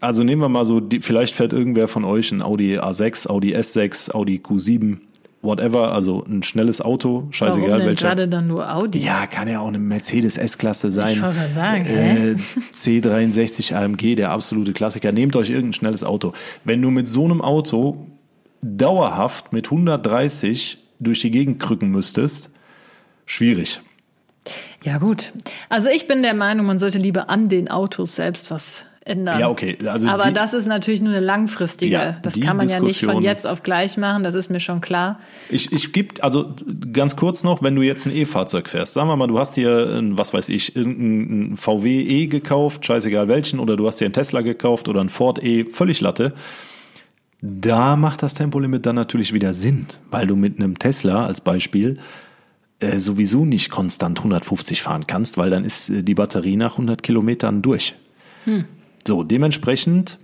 also nehmen wir mal so, die, vielleicht fährt irgendwer von euch ein Audi A6, Audi S6, Audi Q7, whatever, also ein schnelles Auto, Warum scheißegal denn welcher. gerade dann nur Audi? Ja, kann ja auch eine Mercedes S-Klasse sein. Ich wollte sagen, äh, C63 AMG, der absolute Klassiker. Nehmt euch irgendein schnelles Auto. Wenn du mit so einem Auto dauerhaft mit 130 durch die Gegend krücken müsstest, schwierig. Ja, gut. Also ich bin der Meinung, man sollte lieber an den Autos selbst was ändern. Ja, okay. Also Aber die- das ist natürlich nur eine langfristige. Ja, das kann man ja nicht von Diskussion- jetzt auf gleich machen, das ist mir schon klar. Ich, ich gebe, also ganz kurz noch, wenn du jetzt ein E-Fahrzeug fährst, sagen wir mal, du hast dir, was weiß ich, irgendein VW E gekauft, scheißegal welchen, oder du hast dir einen Tesla gekauft oder ein Ford E, völlig Latte. Da macht das Tempolimit dann natürlich wieder Sinn, weil du mit einem Tesla als Beispiel äh, sowieso nicht konstant 150 fahren kannst, weil dann ist äh, die Batterie nach 100 Kilometern durch. So, dementsprechend,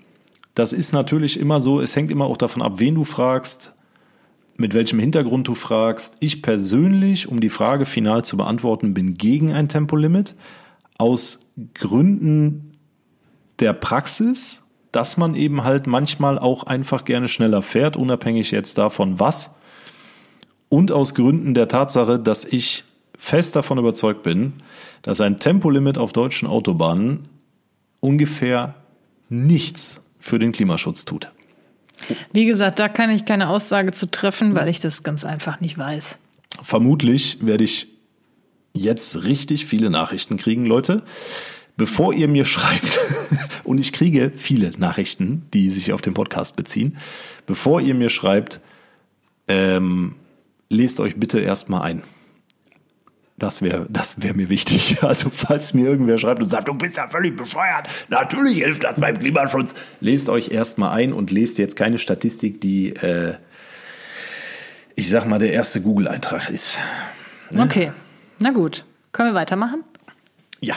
das ist natürlich immer so, es hängt immer auch davon ab, wen du fragst, mit welchem Hintergrund du fragst. Ich persönlich, um die Frage final zu beantworten, bin gegen ein Tempolimit. Aus Gründen der Praxis, dass man eben halt manchmal auch einfach gerne schneller fährt, unabhängig jetzt davon was. Und aus Gründen der Tatsache, dass ich fest davon überzeugt bin, dass ein Tempolimit auf deutschen Autobahnen ungefähr nichts für den Klimaschutz tut. Wie gesagt, da kann ich keine Aussage zu treffen, weil ich das ganz einfach nicht weiß. vermutlich werde ich jetzt richtig viele Nachrichten kriegen, Leute. Bevor ihr mir schreibt, und ich kriege viele Nachrichten, die sich auf den Podcast beziehen, bevor ihr mir schreibt, ähm, lest euch bitte erstmal ein. Das wäre das wär mir wichtig. Also falls mir irgendwer schreibt und sagt, du bist ja völlig bescheuert, natürlich hilft das beim Klimaschutz. Lest euch erstmal ein und lest jetzt keine Statistik, die, äh, ich sag mal, der erste Google-Eintrag ist. Okay, na gut. Können wir weitermachen? Ja.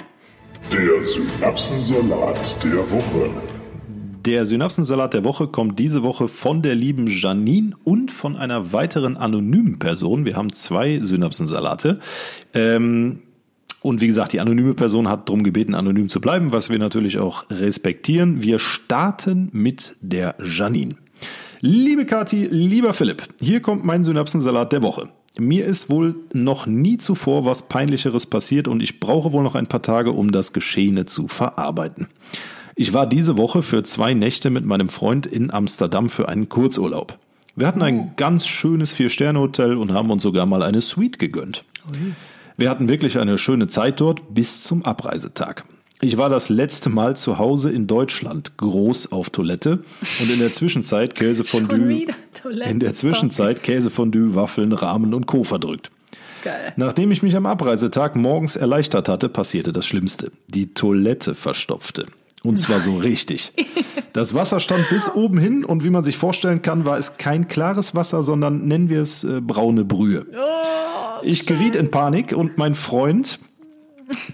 Der Synapsensalat der Woche. Der Synapsensalat der Woche kommt diese Woche von der lieben Janine und von einer weiteren anonymen Person. Wir haben zwei Synapsensalate. Ähm, und wie gesagt, die anonyme Person hat darum gebeten, anonym zu bleiben, was wir natürlich auch respektieren. Wir starten mit der Janine. Liebe Kathi, lieber Philipp, hier kommt mein Synapsensalat der Woche. Mir ist wohl noch nie zuvor was Peinlicheres passiert und ich brauche wohl noch ein paar Tage, um das Geschehene zu verarbeiten. Ich war diese Woche für zwei Nächte mit meinem Freund in Amsterdam für einen Kurzurlaub. Wir hatten ein ganz schönes Vier-Sterne-Hotel und haben uns sogar mal eine Suite gegönnt. Wir hatten wirklich eine schöne Zeit dort bis zum Abreisetag. Ich war das letzte Mal zu Hause in Deutschland groß auf Toilette und in der Zwischenzeit Käsefondue. In der Zwischenzeit Käsefondue, Waffeln, Rahmen und Co. verdrückt. Geil. Nachdem ich mich am Abreisetag morgens erleichtert hatte, passierte das Schlimmste. Die Toilette verstopfte. Und zwar so richtig. Das Wasser stand bis oben hin und wie man sich vorstellen kann, war es kein klares Wasser, sondern nennen wir es äh, braune Brühe. Ich geriet in Panik und mein Freund,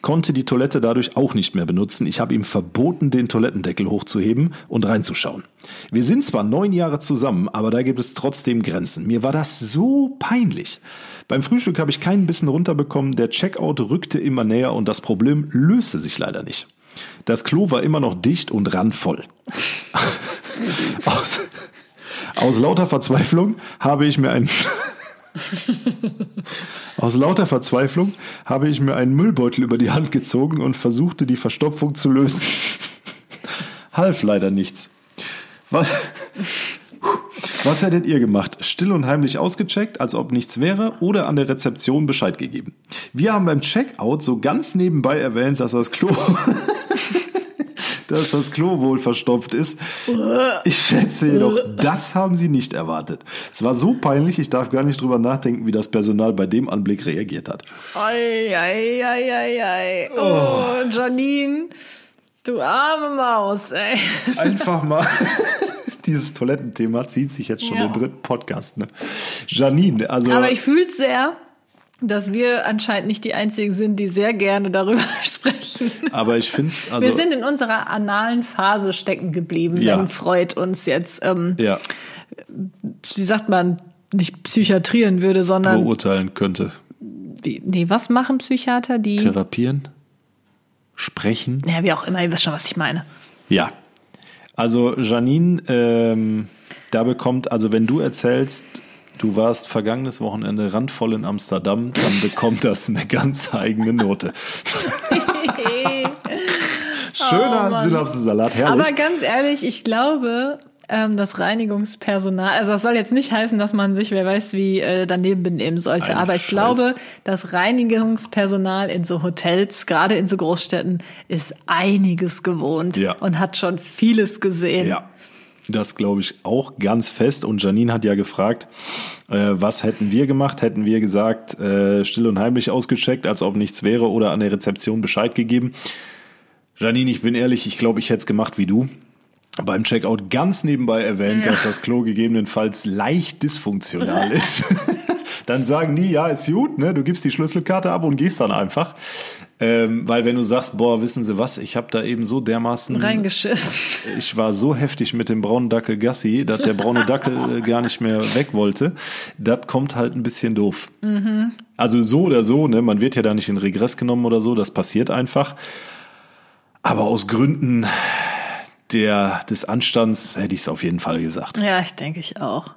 konnte die Toilette dadurch auch nicht mehr benutzen. Ich habe ihm verboten, den Toilettendeckel hochzuheben und reinzuschauen. Wir sind zwar neun Jahre zusammen, aber da gibt es trotzdem Grenzen. Mir war das so peinlich. Beim Frühstück habe ich keinen Bissen runterbekommen, der Checkout rückte immer näher und das Problem löste sich leider nicht. Das Klo war immer noch dicht und randvoll. aus, aus lauter Verzweiflung habe ich mir einen Aus lauter Verzweiflung habe ich mir einen Müllbeutel über die Hand gezogen und versuchte, die Verstopfung zu lösen. Half leider nichts. Was, was hättet ihr gemacht? Still und heimlich ausgecheckt, als ob nichts wäre, oder an der Rezeption Bescheid gegeben? Wir haben beim Checkout so ganz nebenbei erwähnt, dass das Klo, dass das Klo wohl verstopft ist. Ich schätze jedoch, das haben sie nicht erwartet. Es war so peinlich, ich darf gar nicht drüber nachdenken, wie das Personal bei dem Anblick reagiert hat. Ei, ei, ei, ei, ei. Oh, Janine, du arme Maus, ey. Einfach mal. Dieses Toilettenthema zieht sich jetzt schon Ja. den dritten Podcast. Ne? Janine, also Aber ich fühle sehr, dass wir anscheinend nicht die Einzigen sind, die sehr gerne darüber sprechen. aber ich finde es also wir sind in unserer analen Phase stecken geblieben, Ja. wenn Freud uns jetzt, ähm, ja wie sagt man, nicht psychiatrieren würde, sondern beurteilen könnte. wie, nee, was machen Psychiater? Die, Therapieren, sprechen. ja, wie auch immer, ihr wisst schon, was ich meine. Ja. Also Janine, ähm, da bekommt, also wenn du erzählst, du warst vergangenes Wochenende randvoll in Amsterdam, dann bekommt das eine ganz eigene Note. Schöner Synapsensalat, herrlich. Aber ganz ehrlich, ich glaube, ähm, das Reinigungspersonal, also das soll jetzt nicht heißen, dass man sich, wer weiß wie, äh, daneben benehmen sollte. Ein aber ich Scheiß. glaube, das Reinigungspersonal in so Hotels, gerade in so Großstädten, ist einiges gewohnt Ja. und hat schon vieles gesehen. Ja, das glaube ich auch ganz fest. Und Janine hat ja gefragt, äh, was hätten wir gemacht? Hätten wir gesagt, äh, still und heimlich ausgecheckt, als ob nichts wäre oder an der Rezeption Bescheid gegeben? Janine, ich bin ehrlich, ich glaube, ich hätte es gemacht wie du. Beim Checkout ganz nebenbei erwähnt, Ja. dass das Klo gegebenenfalls leicht dysfunktional ist. Dann sagen die, ja, ist gut, ne? du gibst die Schlüsselkarte ab und gehst dann einfach. Ähm, weil wenn du sagst, boah, wissen Sie was, ich habe da eben so dermaßen Reingeschissen. ich war so heftig mit dem braunen Dackel Gassi, dass der braune Dackel äh, gar nicht mehr weg wollte. Das kommt halt ein bisschen doof. Also so oder so, ne, man wird ja da nicht in Regress genommen oder so, das passiert einfach. Aber aus Gründen der, des Anstands hätte ich es auf jeden Fall gesagt. Ja, ich denke ich auch.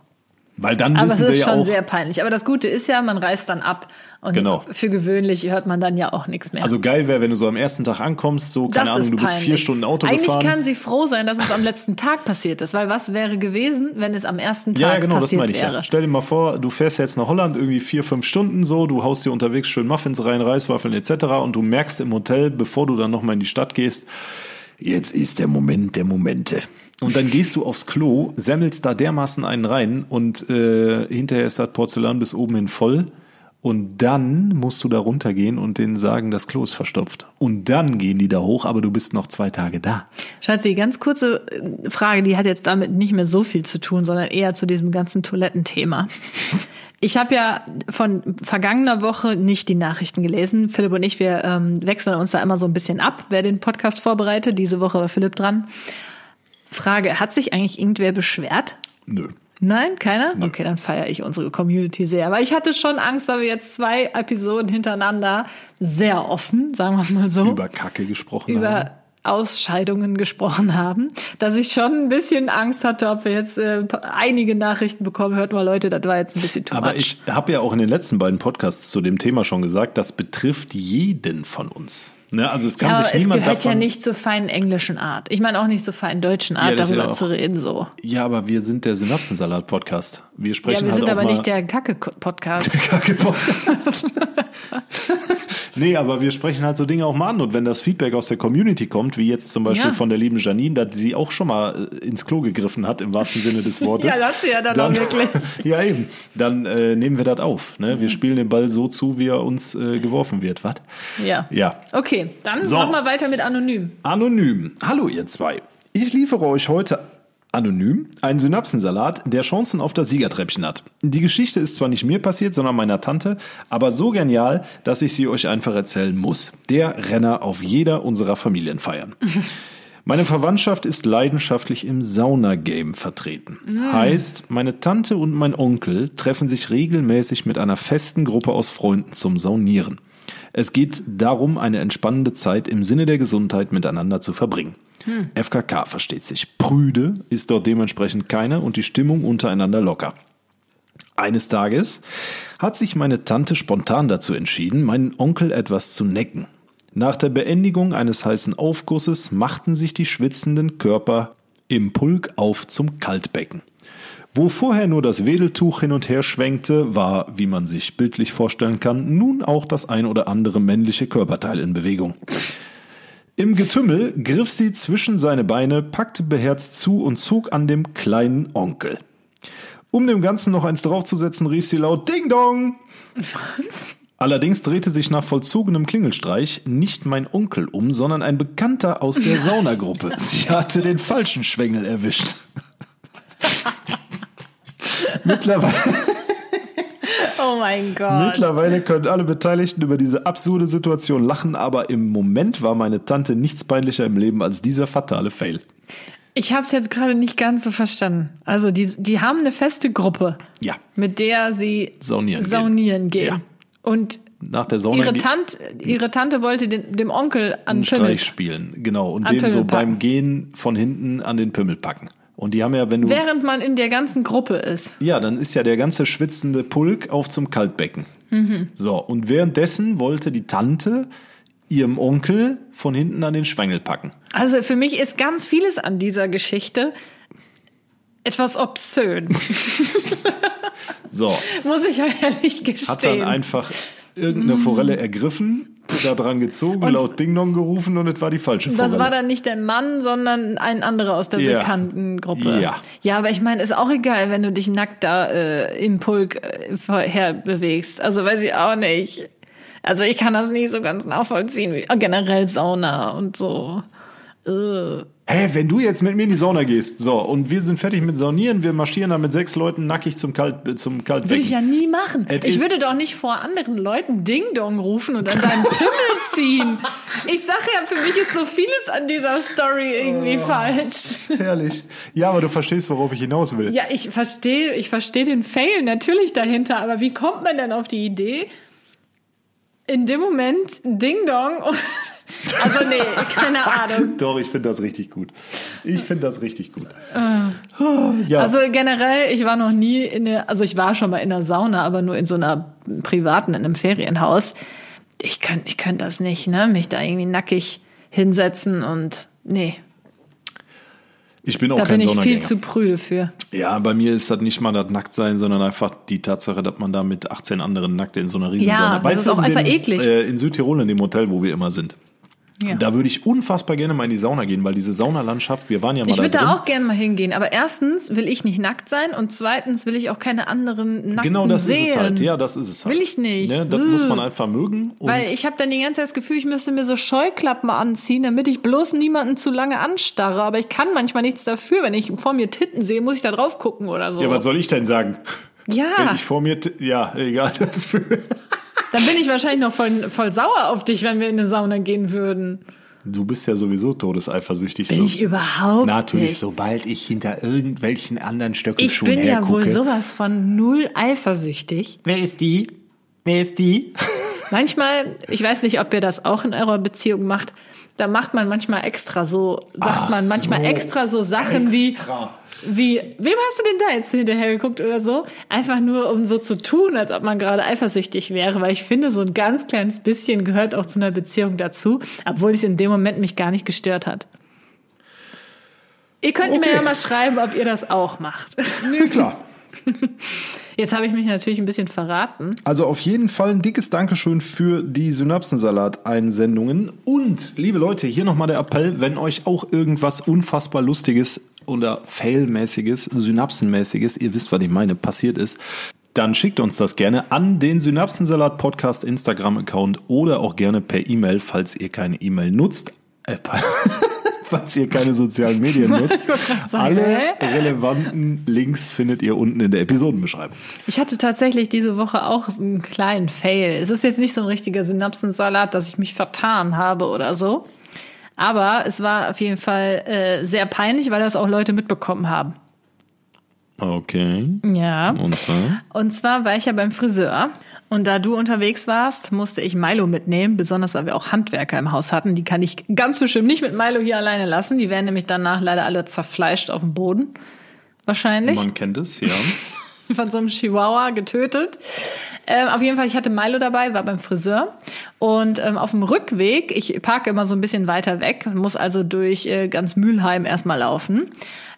Weil dann Aber es wissen sie ist ja schon auch, sehr peinlich. Aber das Gute ist ja, man reist dann ab. Und Genau. für gewöhnlich hört man dann ja auch nichts mehr. also geil wäre, wenn du so am ersten Tag ankommst, so, keine das Ahnung, du bist peinlich. vier Stunden Auto Eigentlich gefahren. kann sie froh sein, dass es am letzten Tag passiert ist, weil was wäre gewesen, wenn es am ersten Tag Ja, ja, genau, das passiert meine ich wäre? ja. Stell dir mal vor, du fährst jetzt nach Holland irgendwie vier, fünf Stunden so, du haust dir unterwegs schön Muffins rein, Reiswaffeln etc. und du merkst im Hotel, bevor du dann nochmal in die Stadt gehst, jetzt ist der Moment der Momente. Und dann gehst du aufs Klo, semmelst da dermaßen einen rein und äh, hinterher ist das Porzellan bis oben hin voll. Und dann musst du da runtergehen und denen sagen, das Klo ist verstopft. Und dann gehen die da hoch, aber du bist noch zwei Tage da. Schatzi, ganz kurze äh, Frage, die hat jetzt damit nicht mehr so viel zu tun, sondern eher zu diesem ganzen Toilettenthema. Ich habe ja von vergangener Woche nicht die Nachrichten gelesen. Philipp und ich, wir ähm, wechseln uns da immer so ein bisschen ab, wer den Podcast vorbereitet. Diese Woche war Philipp dran. Frage, hat sich eigentlich irgendwer beschwert? Nö. Nein, keiner? Okay, dann feiere ich unsere Community sehr. Aber ich hatte schon Angst, weil wir jetzt zwei Episoden hintereinander sehr offen, sagen wir es mal so, Über Kacke gesprochen haben. Ausscheidungen gesprochen haben, dass ich schon ein bisschen Angst hatte, ob wir jetzt äh, einige Nachrichten bekommen. Hört mal, Leute, das war jetzt ein bisschen too Aber much. ich habe ja auch in den letzten beiden Podcasts zu dem Thema schon gesagt, das betrifft jeden von uns. Ne? Also es kann ja, aber sich es niemand gehört davon. ja nicht zur feinen englischen Art. Ich meine auch nicht zur feinen deutschen Ja, Art, ja darüber auch- zu reden so. Ja, aber wir sind der Synapsensalat-Podcast. Wir Ja, sprechen wir halt sind aber nicht der Kacke-Podcast. Kacke-Podcast. nee, aber wir sprechen halt so Dinge auch mal an. Und wenn das Feedback aus der Community kommt, wie jetzt zum Beispiel Ja. von der lieben Janine, dass sie auch schon mal äh, ins Klo gegriffen hat, im wahrsten Sinne des Wortes. Ja, das hat sie ja dann auch wirklich. ja, eben. Dann äh, nehmen wir das auf. Ne? Wir spielen den Ball so zu, wie er uns äh, geworfen wird. Was? Ja. Ja. Okay, dann So. machen wir weiter mit Anonym. Anonym. Hallo ihr zwei. Ich liefere euch heute Anonym, ein Synapsensalat, der Chancen auf das Siegertreppchen hat. Die Geschichte ist zwar nicht mir passiert, sondern meiner Tante, aber so genial, dass ich sie euch einfach erzählen muss. Der Renner auf jeder unserer Familienfeiern. Meine Verwandtschaft ist leidenschaftlich im Sauna-Game vertreten. Heißt, meine Tante und mein Onkel treffen sich regelmäßig mit einer festen Gruppe aus Freunden zum Saunieren. Es geht darum, eine entspannende Zeit im Sinne der Gesundheit miteinander zu verbringen. FKK versteht sich. Prüde ist dort dementsprechend keine und die Stimmung untereinander locker. Eines Tages hat sich meine Tante spontan dazu entschieden, meinen Onkel etwas zu necken. Nach der Beendigung eines heißen Aufgusses machten sich die schwitzenden Körper im Pulk auf zum Kaltbecken. Wo vorher nur das Wedeltuch hin und her schwenkte, war, wie man sich bildlich vorstellen kann, nun auch das ein oder andere männliche Körperteil in Bewegung. Im Getümmel griff sie zwischen seine Beine, packte beherzt zu und zog an dem kleinen Onkel. Um dem Ganzen noch eins draufzusetzen, rief sie laut Ding Dong. Allerdings drehte sich nach vollzogenem Klingelstreich nicht mein Onkel um, sondern ein Bekannter aus der Saunagruppe. Sie hatte den falschen Schwengel erwischt. Mittlerweile, Oh mein Gott. mittlerweile können alle Beteiligten über diese absurde Situation lachen, aber im Moment war meine Tante nichts peinlicher im Leben als dieser fatale Fail. Ich habe es jetzt gerade nicht ganz so verstanden. Also die, die haben eine feste Gruppe, Ja, mit der sie Saunieren gehen. saunieren gehen. Ja. Und nach der Sauna ihre, Tante, ihre Tante wollte den, dem Onkel an einen Pimmel. Streich spielen, genau, und An so Pimmel packen. beim Gehen von hinten an den Pimmel packen. Und die haben ja, wenn du Während man in der ganzen Gruppe ist. Ja, dann ist ja der ganze schwitzende Pulk auf zum Kaltbecken. Mhm. So, und währenddessen wollte die Tante ihrem Onkel von hinten an den Schwengel packen. Also für mich ist ganz vieles an dieser Geschichte etwas obszön, So, muss ich ehrlich hat dann gestehen. einfach irgendeine Forelle ergriffen, da dran gezogen, laut Ding Dong gerufen und es war die falsche Forelle. Das war dann nicht der Mann, sondern ein anderer aus der Ja. bekannten Gruppe. Ja. ja, aber ich meine, ist auch egal, wenn du dich nackt da äh, im Pulk äh, vorher bewegst. Also weiß ich auch nicht. Also ich kann das nicht so ganz nachvollziehen. Wie, generell Sauna und so. Äh. Hä, wenn du jetzt mit mir in die Sauna gehst, so, und wir sind fertig mit Saunieren, wir marschieren dann mit sechs Leuten nackig zum, Kalt, äh, zum Kaltbecken. Würde ich ja nie machen. Es ich würde doch nicht vor anderen Leuten Ding Dong rufen und an deinen Pimmel ziehen. Ich sag ja, für mich ist so vieles an dieser Story irgendwie Oh. falsch. Herrlich. Ja, aber du verstehst, worauf ich hinaus will. Ja, ich verstehe, ich verstehe den Fail natürlich dahinter, aber wie kommt man denn auf die Idee, in dem Moment Ding Dong und also nee, keine Ahnung. Doch, ich finde das richtig gut. Ich finde das richtig gut. Ja. Also generell, ich war noch nie in der, also ich war schon mal in der Sauna, aber nur in so einer privaten, in einem Ferienhaus. Ich könnte ich könnt das nicht, ne? Mich da irgendwie nackig hinsetzen und nee, ich bin auch da kein bin ich viel zu prüde für. Ja, bei mir ist das nicht mal das Nacktsein, sondern einfach die Tatsache, dass man da mit 18 anderen nackt in so einer riesen Ja, das ist auch in einfach dem, eklig. Äh, in Südtirol, in dem Hotel, wo wir immer sind. Ja. Da würde ich unfassbar gerne mal in die Sauna gehen, weil diese Saunalandschaft, wir waren ja mal Ich da würde drin. da auch gerne mal hingehen, aber erstens will ich nicht nackt sein und zweitens will ich auch keine anderen nackten Genau das sehen. ist es halt. Ja, das ist es halt. Will ich nicht. Ne, das Ugh. muss man einfach mögen. Weil ich habe dann die ganze Zeit das Gefühl, ich müsste mir so Scheuklappen anziehen, damit ich bloß niemanden zu lange anstarre. Aber ich kann manchmal nichts dafür. Wenn ich vor mir Titten sehe, muss ich da drauf gucken oder so. ja, was soll ich denn sagen? Ja, Wenn ich vor mir, ja, egal. Das für dann bin ich wahrscheinlich noch voll, voll sauer auf dich, wenn wir in eine Sauna gehen würden. du bist ja sowieso todeseifersüchtig. Bin so. ich überhaupt Natürlich, nicht. sobald ich hinter irgendwelchen anderen Ich Stöckelschuhen bin ja wohl hergucke. sowas von null eifersüchtig. Wer ist die? Wer ist die? Manchmal, ich weiß nicht, ob ihr das auch in eurer Beziehung macht, da macht man manchmal extra so, sagt Ach man manchmal so, extra so Sachen extra. wie, wie, wem hast du denn da jetzt hinterher geguckt oder so? Einfach nur, um so zu tun, als ob man gerade eifersüchtig wäre, weil ich finde, so ein ganz kleines bisschen gehört auch zu einer Beziehung dazu, obwohl es in dem Moment mich gar nicht gestört hat. Ihr könnt mir Okay. ja mal schreiben, ob ihr das auch macht. Nee, klar. Jetzt habe ich mich natürlich ein bisschen verraten. Also auf jeden Fall ein dickes Dankeschön für die Synapsensalat-Einsendungen. Und, liebe Leute, hier nochmal der Appell, wenn euch auch irgendwas unfassbar Lustiges oder Fail-mäßiges, Synapsenmäßiges, ihr wisst, was ich meine, passiert ist, dann schickt uns das gerne an den Synapsensalat Podcast Instagram-Account oder auch gerne per E-Mail, falls ihr keine E-Mail nutzt. Äh, falls ihr keine sozialen Medien nutzt. Alle relevanten Links findet ihr unten in der Episodenbeschreibung. Ich hatte tatsächlich diese Woche auch einen kleinen Fail. Es ist jetzt nicht so ein richtiger Synapsensalat, dass ich mich vertan habe oder so. Aber es war auf jeden Fall äh, sehr peinlich, weil das auch Leute mitbekommen haben. Okay. Ja. Und zwar? Und zwar war ich ja beim Friseur. Und da du unterwegs warst, musste ich Milo mitnehmen, besonders weil wir auch Handwerker im Haus hatten. Die kann ich ganz bestimmt nicht mit Milo hier alleine lassen. Die wären nämlich danach leider alle zerfleischt auf dem Boden. Wahrscheinlich. Man kennt es, ja. von so einem Chihuahua getötet. Ähm, auf jeden Fall, ich hatte Milo dabei, war beim Friseur. Und ähm, auf dem Rückweg, ich parke immer so ein bisschen weiter weg, muss also durch äh, ganz Mülheim erstmal laufen,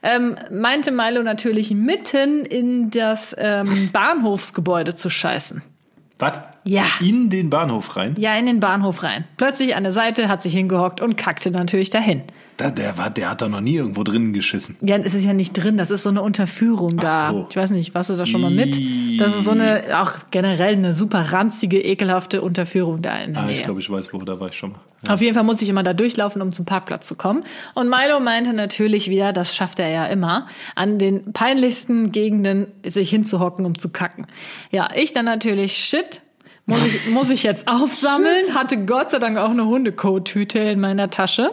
ähm, meinte Milo natürlich mitten in das ähm, Bahnhofsgebäude zu scheißen. Was? Ja. In den Bahnhof rein? Ja, in den Bahnhof rein. Plötzlich an der Seite hat sich hingehockt und kackte natürlich dahin. Da, der, war, der hat da noch nie irgendwo drinnen geschissen. Ja, es ist ja nicht drin, das ist so eine Unterführung da. Ach so. Ich weiß nicht, warst du da schon mal mit? Das ist so eine, auch generell eine super ranzige, ekelhafte Unterführung da in der Ah, Nähe. ich glaube, ich weiß, wo, da war ich schon mal. Auf jeden Fall muss ich immer da durchlaufen, um zum Parkplatz zu kommen. Und Milo meinte natürlich wieder, das schafft er ja immer, an den peinlichsten Gegenden sich hinzuhocken, um zu kacken. Ja, ich dann natürlich, shit, muss ich, muss ich jetzt aufsammeln. Hatte Gott sei Dank auch eine Hundekot-Tüte in meiner Tasche.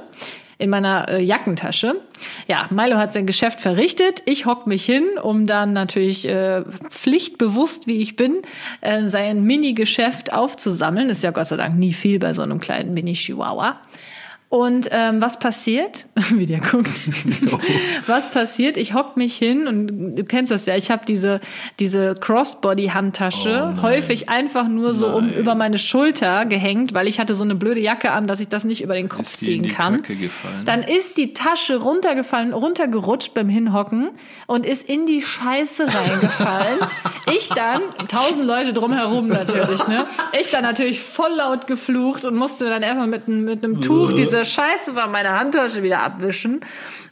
In meiner äh, Jackentasche. Ja, Milo hat sein Geschäft verrichtet. Ich hock mich hin, um dann natürlich äh, pflichtbewusst, wie ich bin, äh, sein Mini-Geschäft aufzusammeln. Ist ja Gott sei Dank nie viel bei so einem kleinen Mini-Chihuahua. Und ähm, was passiert? Wie der guckt. was passiert? Ich hock mich hin und du kennst das ja. Ich habe diese diese Crossbody-Handtasche häufig einfach nur so um über meine Schulter gehängt, weil ich hatte so eine blöde Jacke an, dass ich das nicht über den Kopf Ist in ziehen die kann. Gefallen? Dann ist die Tasche runtergefallen, runtergerutscht beim Hinhocken und ist in die Scheiße reingefallen. ich dann, tausend Leute drumherum natürlich, ne? Ich dann natürlich voll laut geflucht und musste dann erstmal mit, einem- mit einem Tuch diese Scheiße von meiner Handtasche wieder abwischen.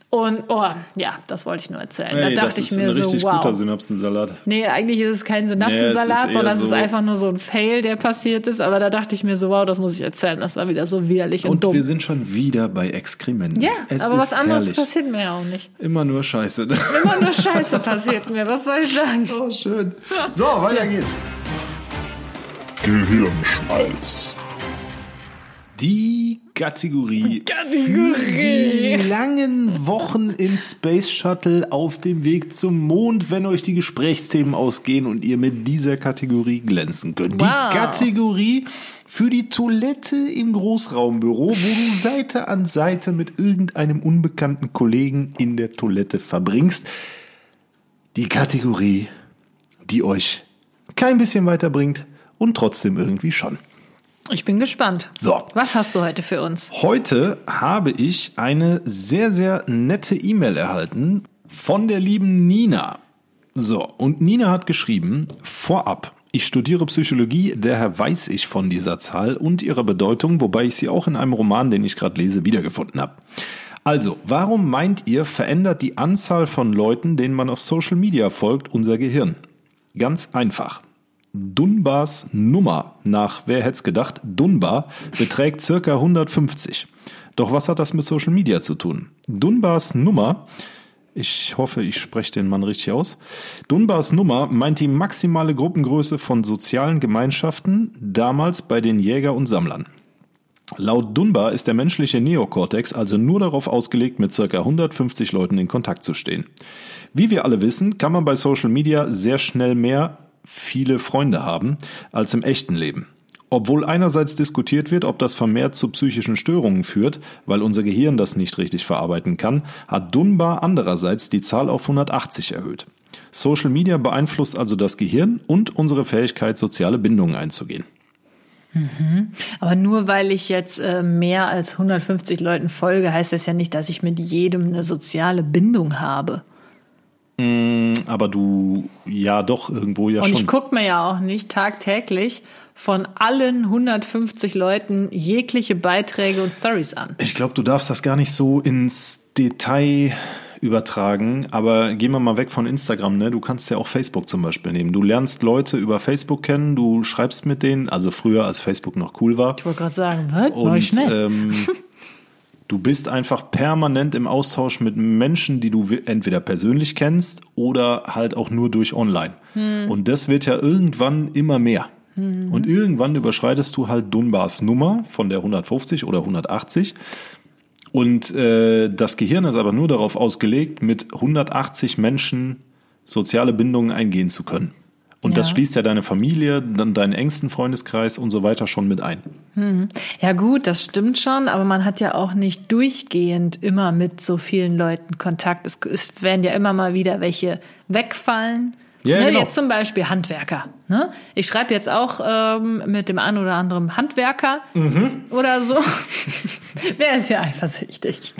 Und, oh, ja, das wollte ich nur erzählen. Ey, da dachte das ich ist mir ein so, richtig wow. guter Synapsensalat. Nee, eigentlich ist es kein Synapsensalat, Nee, es ist sondern es ist so- einfach nur so ein Fail, der passiert ist. Aber da dachte ich mir so, wow, das muss ich erzählen. Das war wieder so widerlich und, Und dumm. wir sind schon wieder bei Exkrementen. ja, es aber ist was anderes herrlich. passiert mir ja auch nicht. Immer nur Scheiße. Immer nur Scheiße passiert mir, was soll ich sagen? Oh, schön. So, weiter geht's. Gehirnschmalz. Die Kategorie, Kategorie. für die langen Wochen im Space Shuttle auf dem Weg zum Mond, wenn euch die Gesprächsthemen ausgehen und ihr mit dieser Kategorie glänzen könnt. Wow. Die Kategorie für die Toilette im Großraumbüro, wo du Seite an Seite mit irgendeinem unbekannten Kollegen in der Toilette verbringst. Die Kategorie, die euch kein bisschen weiterbringt und trotzdem irgendwie schon. Ich bin gespannt. So. Was hast du heute für uns? Heute habe ich eine sehr, sehr nette E-Mail erhalten von der lieben Nina. So, und Nina hat geschrieben, vorab, ich studiere Psychologie, daher weiß ich von dieser Zahl und ihrer Bedeutung, wobei ich sie auch in einem Roman, den ich gerade lese, wiedergefunden habe. Also, warum meint ihr, verändert die Anzahl von Leuten, denen man auf Social Media folgt, unser Gehirn? Ganz einfach. Dunbars Nummer nach, wer hätte es gedacht, Dunbar beträgt circa 150. Doch was hat das mit Social Media zu tun? Dunbars Nummer, ich hoffe, ich spreche den Mann richtig aus. Dunbars Nummer meint die maximale Gruppengröße von sozialen Gemeinschaften damals bei den Jäger und Sammlern. Laut Dunbar ist der menschliche Neokortex also nur darauf ausgelegt, mit circa 150 Leuten in Kontakt zu stehen. Wie wir alle wissen, kann man bei Social Media sehr schnell mehr viele Freunde haben als im echten Leben. Obwohl einerseits diskutiert wird, ob das vermehrt zu psychischen Störungen führt, weil unser Gehirn das nicht richtig verarbeiten kann, hat Dunbar andererseits die Zahl auf 180 erhöht. Social Media beeinflusst also das Gehirn und unsere Fähigkeit, soziale Bindungen einzugehen. Aber nur weil ich jetzt äh, mehr als 150 Leuten folge, heißt das ja nicht, dass ich mit jedem eine soziale Bindung habe. Aber du, ja doch, irgendwo ja Und schon. ich gucke mir ja auch nicht tagtäglich von allen 150 Leuten jegliche Beiträge und Stories an. Ich glaube, du darfst das gar nicht so ins Detail übertragen, aber gehen wir mal weg von Instagram, ne? Du kannst ja auch Facebook zum Beispiel nehmen. Du lernst Leute über Facebook kennen, du schreibst mit denen, also früher als Facebook noch cool war. Ich wollte gerade sagen, was? Und schnell. ähm, Du bist einfach permanent im Austausch mit Menschen, die du entweder persönlich kennst oder halt auch nur durch online. Und das wird ja irgendwann immer mehr. Und irgendwann überschreitest du halt Dunbars Nummer von der 150 oder 180. Und äh, das Gehirn ist aber nur darauf ausgelegt, mit 180 Menschen soziale Bindungen eingehen zu können. Und das Ja. schließt ja deine Familie, dann deinen engsten Freundeskreis und so weiter schon mit ein. Ja gut, das stimmt schon, aber man hat ja auch nicht durchgehend immer mit so vielen Leuten Kontakt. Es, es werden ja immer mal wieder welche wegfallen. Ja, ne, genau. Jetzt zum Beispiel Handwerker. Ne? Ich schreibe jetzt auch ähm, mit dem einen oder anderen Handwerker Mhm. oder so. Wer ist ja eifersüchtig?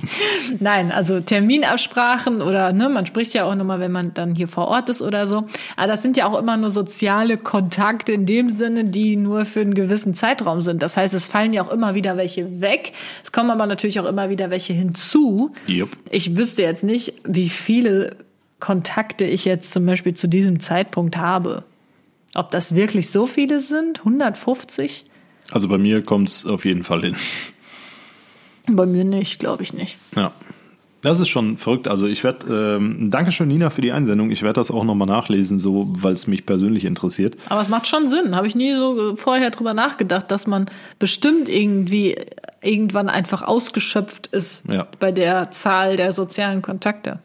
Nein, also Terminabsprachen oder ne, man spricht ja auch nochmal, wenn man dann hier vor Ort ist oder so. Aber das sind ja auch immer nur soziale Kontakte in dem Sinne, die nur für einen gewissen Zeitraum sind. Das heißt, es fallen ja auch immer wieder welche weg. Es kommen aber natürlich auch immer wieder welche hinzu. Jupp. Ich wüsste jetzt nicht, wie viele Kontakte ich jetzt zum Beispiel zu diesem Zeitpunkt habe. Ob das wirklich so viele sind? 150? Also bei mir kommt es auf jeden Fall hin. Bei mir nicht, glaube ich nicht. Ja. Das ist schon verrückt. Also ich werde, ähm, Dankeschön Nina für die Einsendung. Ich werde das auch nochmal nachlesen, so weil es mich persönlich interessiert. Aber es macht schon Sinn. Habe ich nie so äh, vorher drüber nachgedacht, dass man bestimmt irgendwie irgendwann einfach ausgeschöpft ist Ja. bei der Zahl der sozialen Kontakte.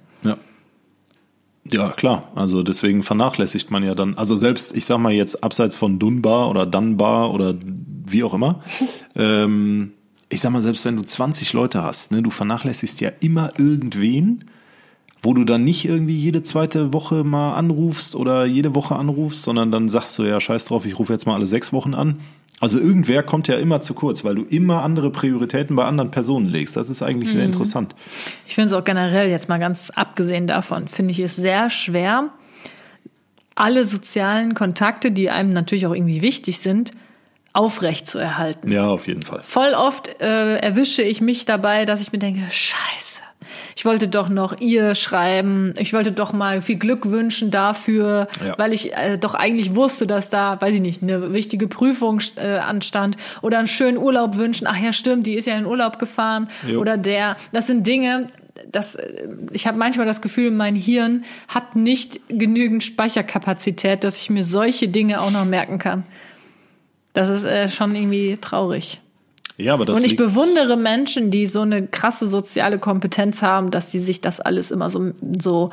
Ja. Klar. Also deswegen vernachlässigt man ja dann, also selbst, ich sag mal jetzt abseits von Dunbar oder Dunbar oder wie auch immer, ähm, ich sag mal, selbst wenn du 20 Leute hast, ne, du vernachlässigst ja immer irgendwen, wo du dann nicht irgendwie jede zweite Woche mal anrufst oder jede Woche anrufst, sondern dann sagst du ja, scheiß drauf, ich rufe jetzt mal alle sechs Wochen an. Also irgendwer kommt ja immer zu kurz, weil du immer andere Prioritäten bei anderen Personen legst. Das ist eigentlich sehr interessant. Ich finde es auch generell, jetzt mal ganz abgesehen davon, finde ich es sehr schwer, alle sozialen Kontakte, die einem natürlich auch irgendwie wichtig sind, aufrecht zu erhalten. Ja, auf jeden Fall. Voll oft äh, erwische ich mich dabei, dass ich mir denke, scheiße, ich wollte doch noch ihr schreiben, ich wollte doch mal viel Glück wünschen dafür, Ja. weil ich äh, doch eigentlich wusste, dass da, weiß ich nicht, eine wichtige Prüfung äh, anstand oder einen schönen Urlaub wünschen. Ach ja, stimmt, die ist ja in den Urlaub gefahren Jo. oder der. Das sind Dinge, das, äh, ich habe manchmal das Gefühl, mein Hirn hat nicht genügend Speicherkapazität, dass ich mir solche Dinge auch noch merken kann. Das ist äh, schon irgendwie traurig. Ja, aber das Und ich bewundere Menschen, die so eine krasse soziale Kompetenz haben, dass sie sich das alles immer so, so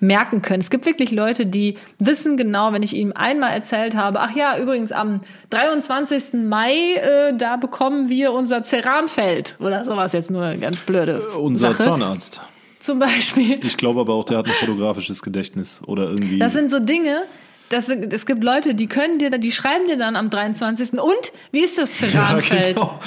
merken können. Es gibt wirklich Leute, die wissen genau, wenn ich ihnen einmal erzählt habe, ach ja, übrigens am 23. Mai, äh, da bekommen wir unser Ceranfeld oder sowas jetzt nur eine ganz blöde unser Sache. Zahnarzt. Zum Beispiel. Ich glaube aber auch, der hat ein fotografisches Gedächtnis oder irgendwie. Das sind so Dinge, das, es gibt Leute, die können dir, die schreiben dir dann am 23. Und wie ist das ja, Ceranfeld? genau.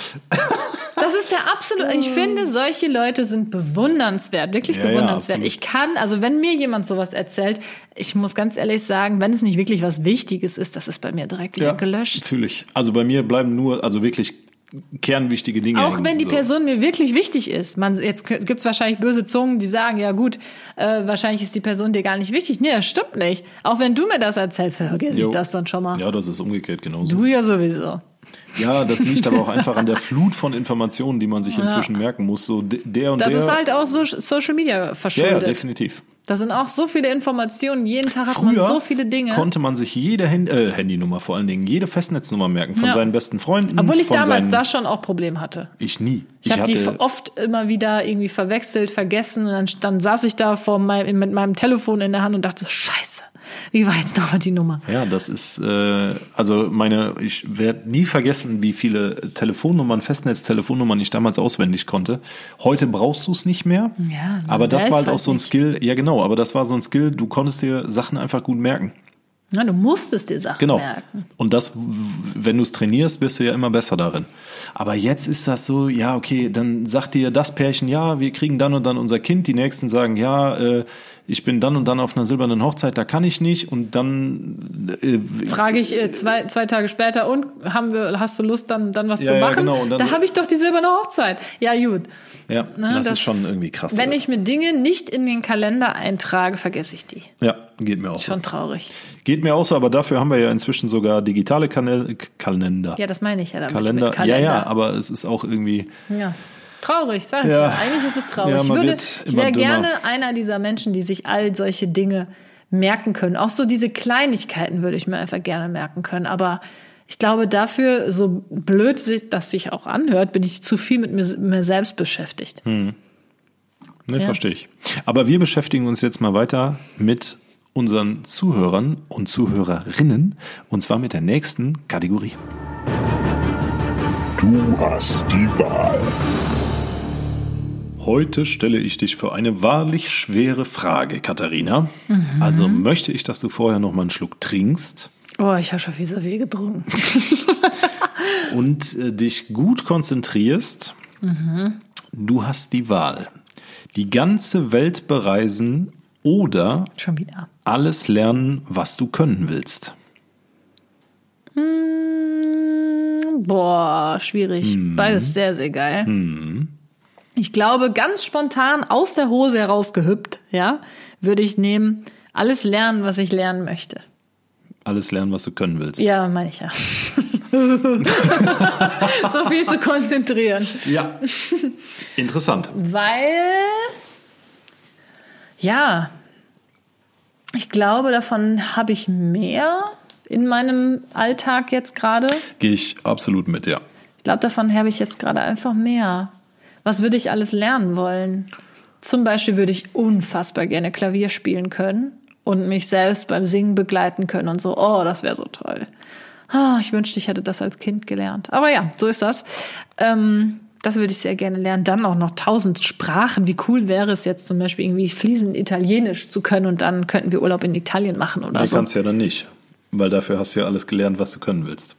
Das ist der absolute. Ich finde, solche Leute sind bewundernswert, wirklich Ja, ja, bewundernswert. absolut. ich kann, also wenn mir jemand sowas erzählt, ich muss ganz ehrlich sagen, wenn es nicht wirklich was Wichtiges ist, das ist bei mir direkt wieder gelöscht. Natürlich. Also bei mir bleiben nur, also wirklich kernwichtige Dinge. Auch wenn die so. Person mir wirklich wichtig ist. Man, jetzt gibt es wahrscheinlich böse Zungen, die sagen, ja gut, äh, wahrscheinlich ist die Person dir gar nicht wichtig. Nee, das stimmt nicht. Auch wenn du mir das erzählst, vergesse ich das dann schon mal. Ja, das ist umgekehrt genauso. Du ja sowieso. Ja, das liegt aber auch einfach an der Flut von Informationen, die man sich inzwischen merken muss. So de- der und Das der. ist halt auch so Social Media ja, ja, verschuldet. definitiv. Da sind auch so viele Informationen. Jeden Tag hat man so viele Dinge. konnte man sich jede Hand äh, Handynummer vor allen Dingen, jede Festnetznummer merken von Ja. seinen besten Freunden. Obwohl ich damals da schon auch Probleme hatte. Ich nie. Ich, habe die oft immer wieder irgendwie verwechselt, vergessen und dann, dann saß ich da vor mein, mit meinem Telefon in der Hand und dachte, scheiße, wie war jetzt nochmal die Nummer? Ja, das ist, äh, also meine, ich werde nie vergessen, wie viele Telefonnummern, Festnetztelefonnummern ich damals auswendig konnte. Heute brauchst du es nicht mehr. Ja, aber das war halt auch so ein. Skill, ja genau, aber das war so ein Skill, du konntest dir Sachen einfach gut merken. Ja, du musstest dir Sachen Genau. merken. Und das, wenn du es trainierst, bist du ja immer besser darin. Aber jetzt ist das so, ja, okay, dann sagt dir das Pärchen, ja, wir kriegen dann und dann unser Kind. Die nächsten sagen, ja, äh, ich bin dann und dann auf einer silbernen Hochzeit, da kann ich nicht. Und dann äh, Frage ich äh, zwei, zwei Tage später, und haben wir, hast du Lust, dann, dann was Ja, zu ja, machen? genau, und dann da so- habe ich doch die silberne Hochzeit. Ja, gut. ja, Ne, das, ist schon irgendwie krass. Wenn ich mir Dinge nicht in den Kalender eintrage, vergesse ich die. ja, geht mir auch so. Schon traurig. Geht mir auch so, aber dafür haben wir ja inzwischen sogar digitale Kanal Kalender. Ja, das meine ich ja damit. Kalender. Kalender. Ja, ja, aber es ist auch irgendwie, Ja. Traurig, sag ich Ja. ja. Eigentlich ist es traurig. Ja, ich würde, ich wäre gerne einer dieser Menschen, die sich all solche Dinge merken können. Auch so diese Kleinigkeiten würde ich mir einfach gerne merken können. Aber ich glaube, dafür, so blöd sich das sich auch anhört, bin ich zu viel mit mir, mir selbst beschäftigt. Ne, Ja. verstehe ich. Aber wir beschäftigen uns jetzt mal weiter mit unseren Zuhörern und Zuhörerinnen und zwar mit der nächsten Kategorie. Du hast die Wahl. Heute stelle ich dich für eine wahrlich schwere Frage, Katharina. Also möchte ich, dass du vorher noch mal einen Schluck trinkst Oh, ich habe schon viel so viel getrunken. und äh, dich gut konzentrierst. Du hast die Wahl. Die ganze Welt bereisen oder Schon wieder. alles lernen, was du können willst. Mm, Boah, schwierig. Mhm. Beides sehr, sehr geil. Ich glaube, ganz spontan aus der Hose herausgehüpft, ja, würde ich nehmen, alles lernen, was ich lernen möchte. Alles lernen, was du können willst. Ja, meine ich ja. so viel zu konzentrieren. Ja. Interessant. Weil, ja, ich glaube, davon habe ich mehr in meinem Alltag jetzt gerade. Gehe ich absolut mit, ja. Ich glaube, davon habe ich jetzt gerade einfach mehr. Was würde ich alles lernen wollen? Zum Beispiel würde ich unfassbar gerne Klavier spielen können und mich selbst beim Singen begleiten können und so. Oh, das wäre so toll. Ah, ich wünschte, ich hätte das als Kind gelernt. Aber ja, so ist das. Ähm, das würde ich sehr gerne lernen. Dann auch noch tausend Sprachen. Wie cool wäre es jetzt zum Beispiel irgendwie fließend Italienisch zu können und dann könnten wir Urlaub in Italien machen oder Das so. kannst du ja dann nicht. Weil dafür hast du ja alles gelernt, was du können willst.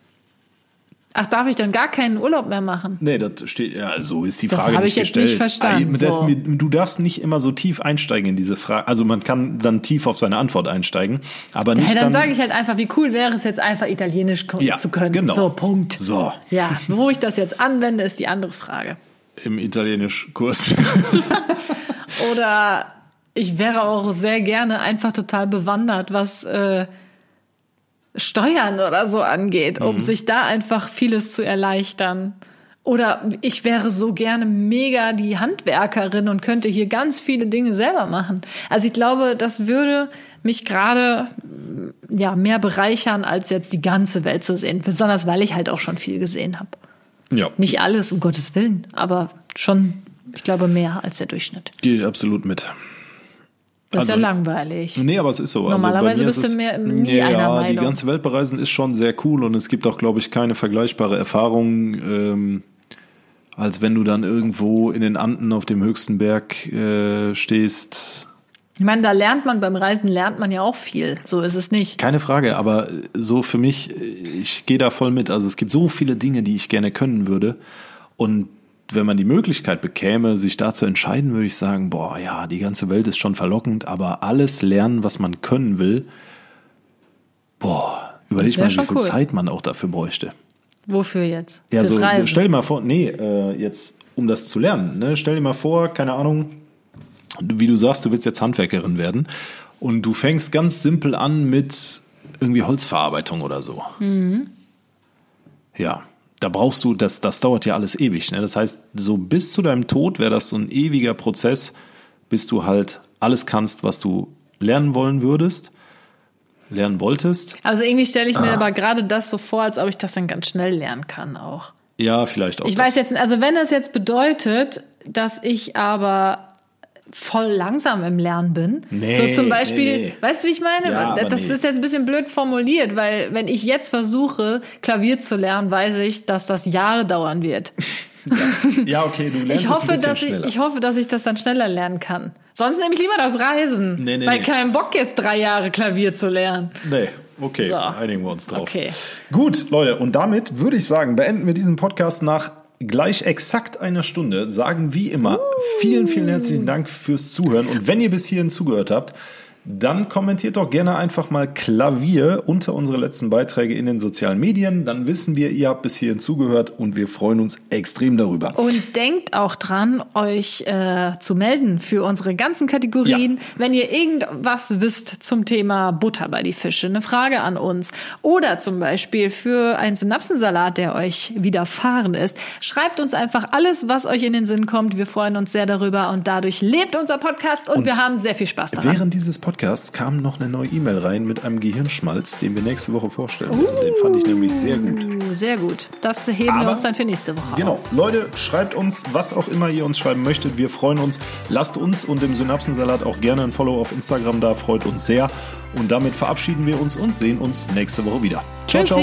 Ach, darf ich dann gar keinen Urlaub mehr machen? Nee, das steht, ja, so ist die Das Frage habe nicht ich jetzt gestellt. nicht verstanden, das, so. Du darfst nicht immer so tief einsteigen in diese Frage. Also man kann dann tief auf seine Antwort einsteigen, aber nicht Hey, dann, dann, sage ich halt einfach, wie cool wäre es jetzt einfach Italienisch Ja, zu können. genau. So, Punkt. So. Ja, wo ich das jetzt anwende, ist die andere Frage. im Italienisch-Kurs. Oder ich wäre auch sehr gerne einfach total bewandert, was äh, Steuern oder so angeht, Mhm. um sich da einfach vieles zu erleichtern. Oder ich wäre so gerne mega die Handwerkerin und könnte hier ganz viele Dinge selber machen. Also ich glaube, das würde mich gerade mm, ja mehr bereichern, als jetzt die ganze Welt zu sehen. Besonders weil ich halt auch schon viel gesehen habe. ja, Nicht alles, um Gottes Willen, aber schon, ich glaube, mehr als der Durchschnitt. gehe ich absolut mit. Das ist Also- ja langweilig. Nee, aber es ist so. Normalerweise also bei mir bist ist du mehr- nie ja, einer die Meinung. ganze Welt bereisen ist schon sehr cool und es gibt auch, glaube ich, keine vergleichbare Erfahrung, ähm, als wenn du dann irgendwo in den Anden auf dem höchsten Berg äh, stehst. Ich meine, da lernt man, beim Reisen lernt man ja auch viel. So ist es nicht. Keine Frage, aber so für mich, ich gehe da voll mit. Also es gibt so viele Dinge, die ich gerne können würde. Und wenn man die Möglichkeit bekäme, sich da zu entscheiden, würde ich sagen, boah, ja, die ganze Welt ist schon verlockend, aber alles lernen, was man können will, boah, überleg mal, wie viel cool. Zeit man auch dafür bräuchte. Wofür jetzt? Ja, Fürs so, Reisen. stell dir mal vor, nee, äh, jetzt, um das zu lernen, ne, stell dir mal vor, keine Ahnung, wie du sagst, du willst jetzt Handwerkerin werden und du fängst ganz simpel an mit irgendwie Holzverarbeitung oder so. Mhm. Ja, da brauchst du, das, das dauert ja alles ewig. Ne? Das heißt, so bis zu deinem Tod wäre das so ein ewiger Prozess, bis du halt alles kannst, was du lernen wollen würdest, lernen wolltest. also irgendwie stelle ich Ah. mir aber gerade das so vor, als ob ich das dann ganz schnell lernen kann auch. Ja, vielleicht auch. Ich das. weiß jetzt, also wenn das jetzt bedeutet, dass ich aber voll langsam im Lernen bin. Nee, so zum Beispiel, nee, nee. weißt du, wie ich meine? Ja, das ist jetzt ein bisschen blöd formuliert, weil wenn ich jetzt versuche, Klavier zu lernen, weiß ich, dass das Jahre dauern wird. Ja, okay, du lernst Ich es ein hoffe, dass ich, schneller. ich hoffe, dass ich das dann schneller lernen kann. Sonst nehme ich lieber das Reisen. Nee, nee, weil kein Bock jetzt drei Jahre Klavier zu lernen. Nee, okay, So. einigen wir uns drauf. Okay. Gut, Leute, und damit würde ich sagen, beenden wir diesen Podcast nach gleich exakt einer Stunde. Sagen wie immer vielen, vielen herzlichen Dank fürs Zuhören. Und wenn ihr bis hierhin zugehört habt, Dann kommentiert doch gerne einfach mal Klavier unter unsere letzten Beiträge in den sozialen Medien. Dann wissen wir, ihr habt bis hierhin zugehört und wir freuen uns extrem darüber. Und denkt auch dran, euch äh, zu melden für unsere ganzen Kategorien. Ja. Wenn ihr irgendwas wisst zum Thema Butter bei die Fische, eine Frage an uns oder zum Beispiel für einen Synapsensalat, der euch widerfahren ist, schreibt uns einfach alles, was euch in den Sinn kommt. Wir freuen uns sehr darüber und dadurch lebt unser Podcast und, Und wir haben sehr viel Spaß daran. Während dieses Podcasts kam noch eine neue E-Mail rein mit einem Gehirnschmalz, den wir nächste Woche vorstellen werden. Den fand ich nämlich sehr gut. Uh, sehr gut. Das heben wir Aber- uns dann für nächste Woche Genau, auf. Leute, schreibt uns, was auch immer ihr uns schreiben möchtet. Wir freuen uns. Lasst uns und dem Synapsensalat auch gerne ein Follow auf Instagram da, freut uns sehr. Und damit verabschieden wir uns und sehen uns nächste Woche wieder. Ciao, ciao.